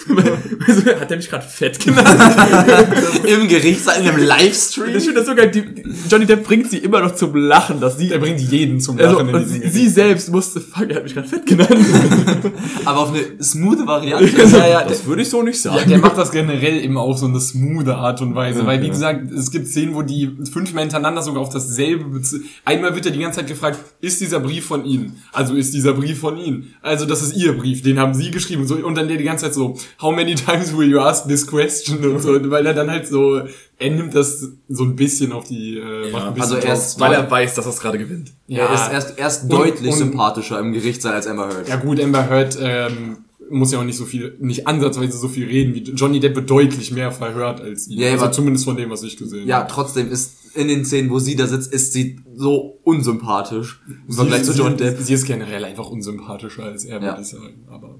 hat der mich gerade fett genannt? Im Gerichtssaal, in einem Ich Livestream. finde das so geil, die, Johnny Depp bringt sie immer noch zum Lachen, dass sie, Er bringt jeden zum also, Lachen in und diesem sie, sie selbst musste, fuck, er hat mich gerade fett genannt. Aber auf eine smooth Variante. Ja, ja, das würde ich so nicht sagen. Ja, der macht das generell immer auf so eine smoothe Art und Weise, weil wie gesagt, es gibt Szenen, wo die fünfmal hintereinander sogar auf dasselbe Bez Einmal wird er die ganze Zeit gefragt, ist dieser Brief von Ihnen? Also ist dieser Brief von Ihnen? Also das ist Ihr Brief, den haben Sie geschrieben so und dann der die ganze Zeit so, how many times will you ask this question und so, weil er dann halt so, er nimmt das so ein bisschen auf die, äh, macht ein bisschen also er ist, Weil er weiß, dass er es gerade gewinnt. er ist erst, erst Und- deutlich und- sympathischer im Gerichtssaal als Amber Heard. Ja gut, Amber Heard ähm, muss ja auch nicht so viel, nicht ansatzweise so viel reden wie Johnny Depp wird deutlich mehr verhört als ihn. Ja, also zumindest von dem, was ich gesehen Ja, habe. trotzdem ist in den Szenen, wo sie da sitzt, ist sie so unsympathisch im Vergleich zu sie, John Depp. Sie ist generell einfach unsympathischer als er, Ja. würde ich sagen. Aber ja.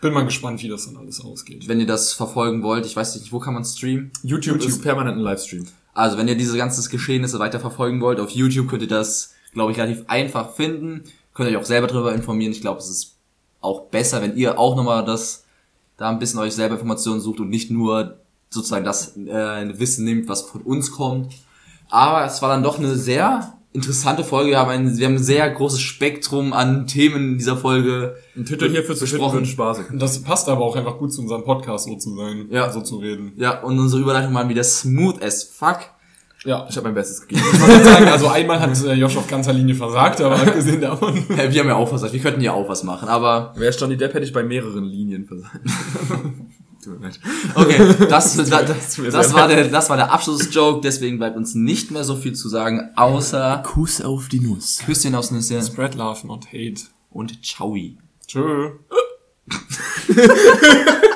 Bin mal gespannt, wie das dann alles ausgeht. Wenn ihr das verfolgen wollt, ich weiß nicht, wo kann man streamen? YouTube, ist permanent ein Livestream. Also, wenn ihr diese ganzen Geschehnisse weiter verfolgen wollt, auf YouTube könnt ihr das, glaube ich, relativ einfach finden. Könnt euch auch selber darüber informieren. Ich glaube, es ist auch besser, wenn ihr auch nochmal das, da ein bisschen euch selber Informationen sucht und nicht nur sozusagen das äh, Wissen nimmt, was von uns kommt. Aber es war dann doch eine sehr interessante Folge. Wir haben ein, wir haben ein sehr großes Spektrum an Themen in dieser Folge. Ein Titel hierfür zu Besprochen. wird spaßig. Das passt aber auch einfach gut zu unserem Podcast, so zu sein, Ja. so zu reden. Ja, und unsere Überleitung waren wieder smooth as fuck. Ja, Ich habe mein Bestes gegeben. ich wollte sagen, also einmal hat äh, Josh auf ganzer Linie versagt, aber abgesehen davon. Ja, wir haben ja auch was, wir könnten ja auch was machen, aber Wäre Johnny Depp, hätte ich bei mehreren Linien versagt. Tut mir leid. Okay, das, das, das, das, war der, das war der Abschlussjoke, deswegen bleibt uns nicht mehr so viel zu sagen, außer Kuss auf die Nuss. Küsschen aufs Nüsschen Spread love, not hate. und Ciao. Tschö.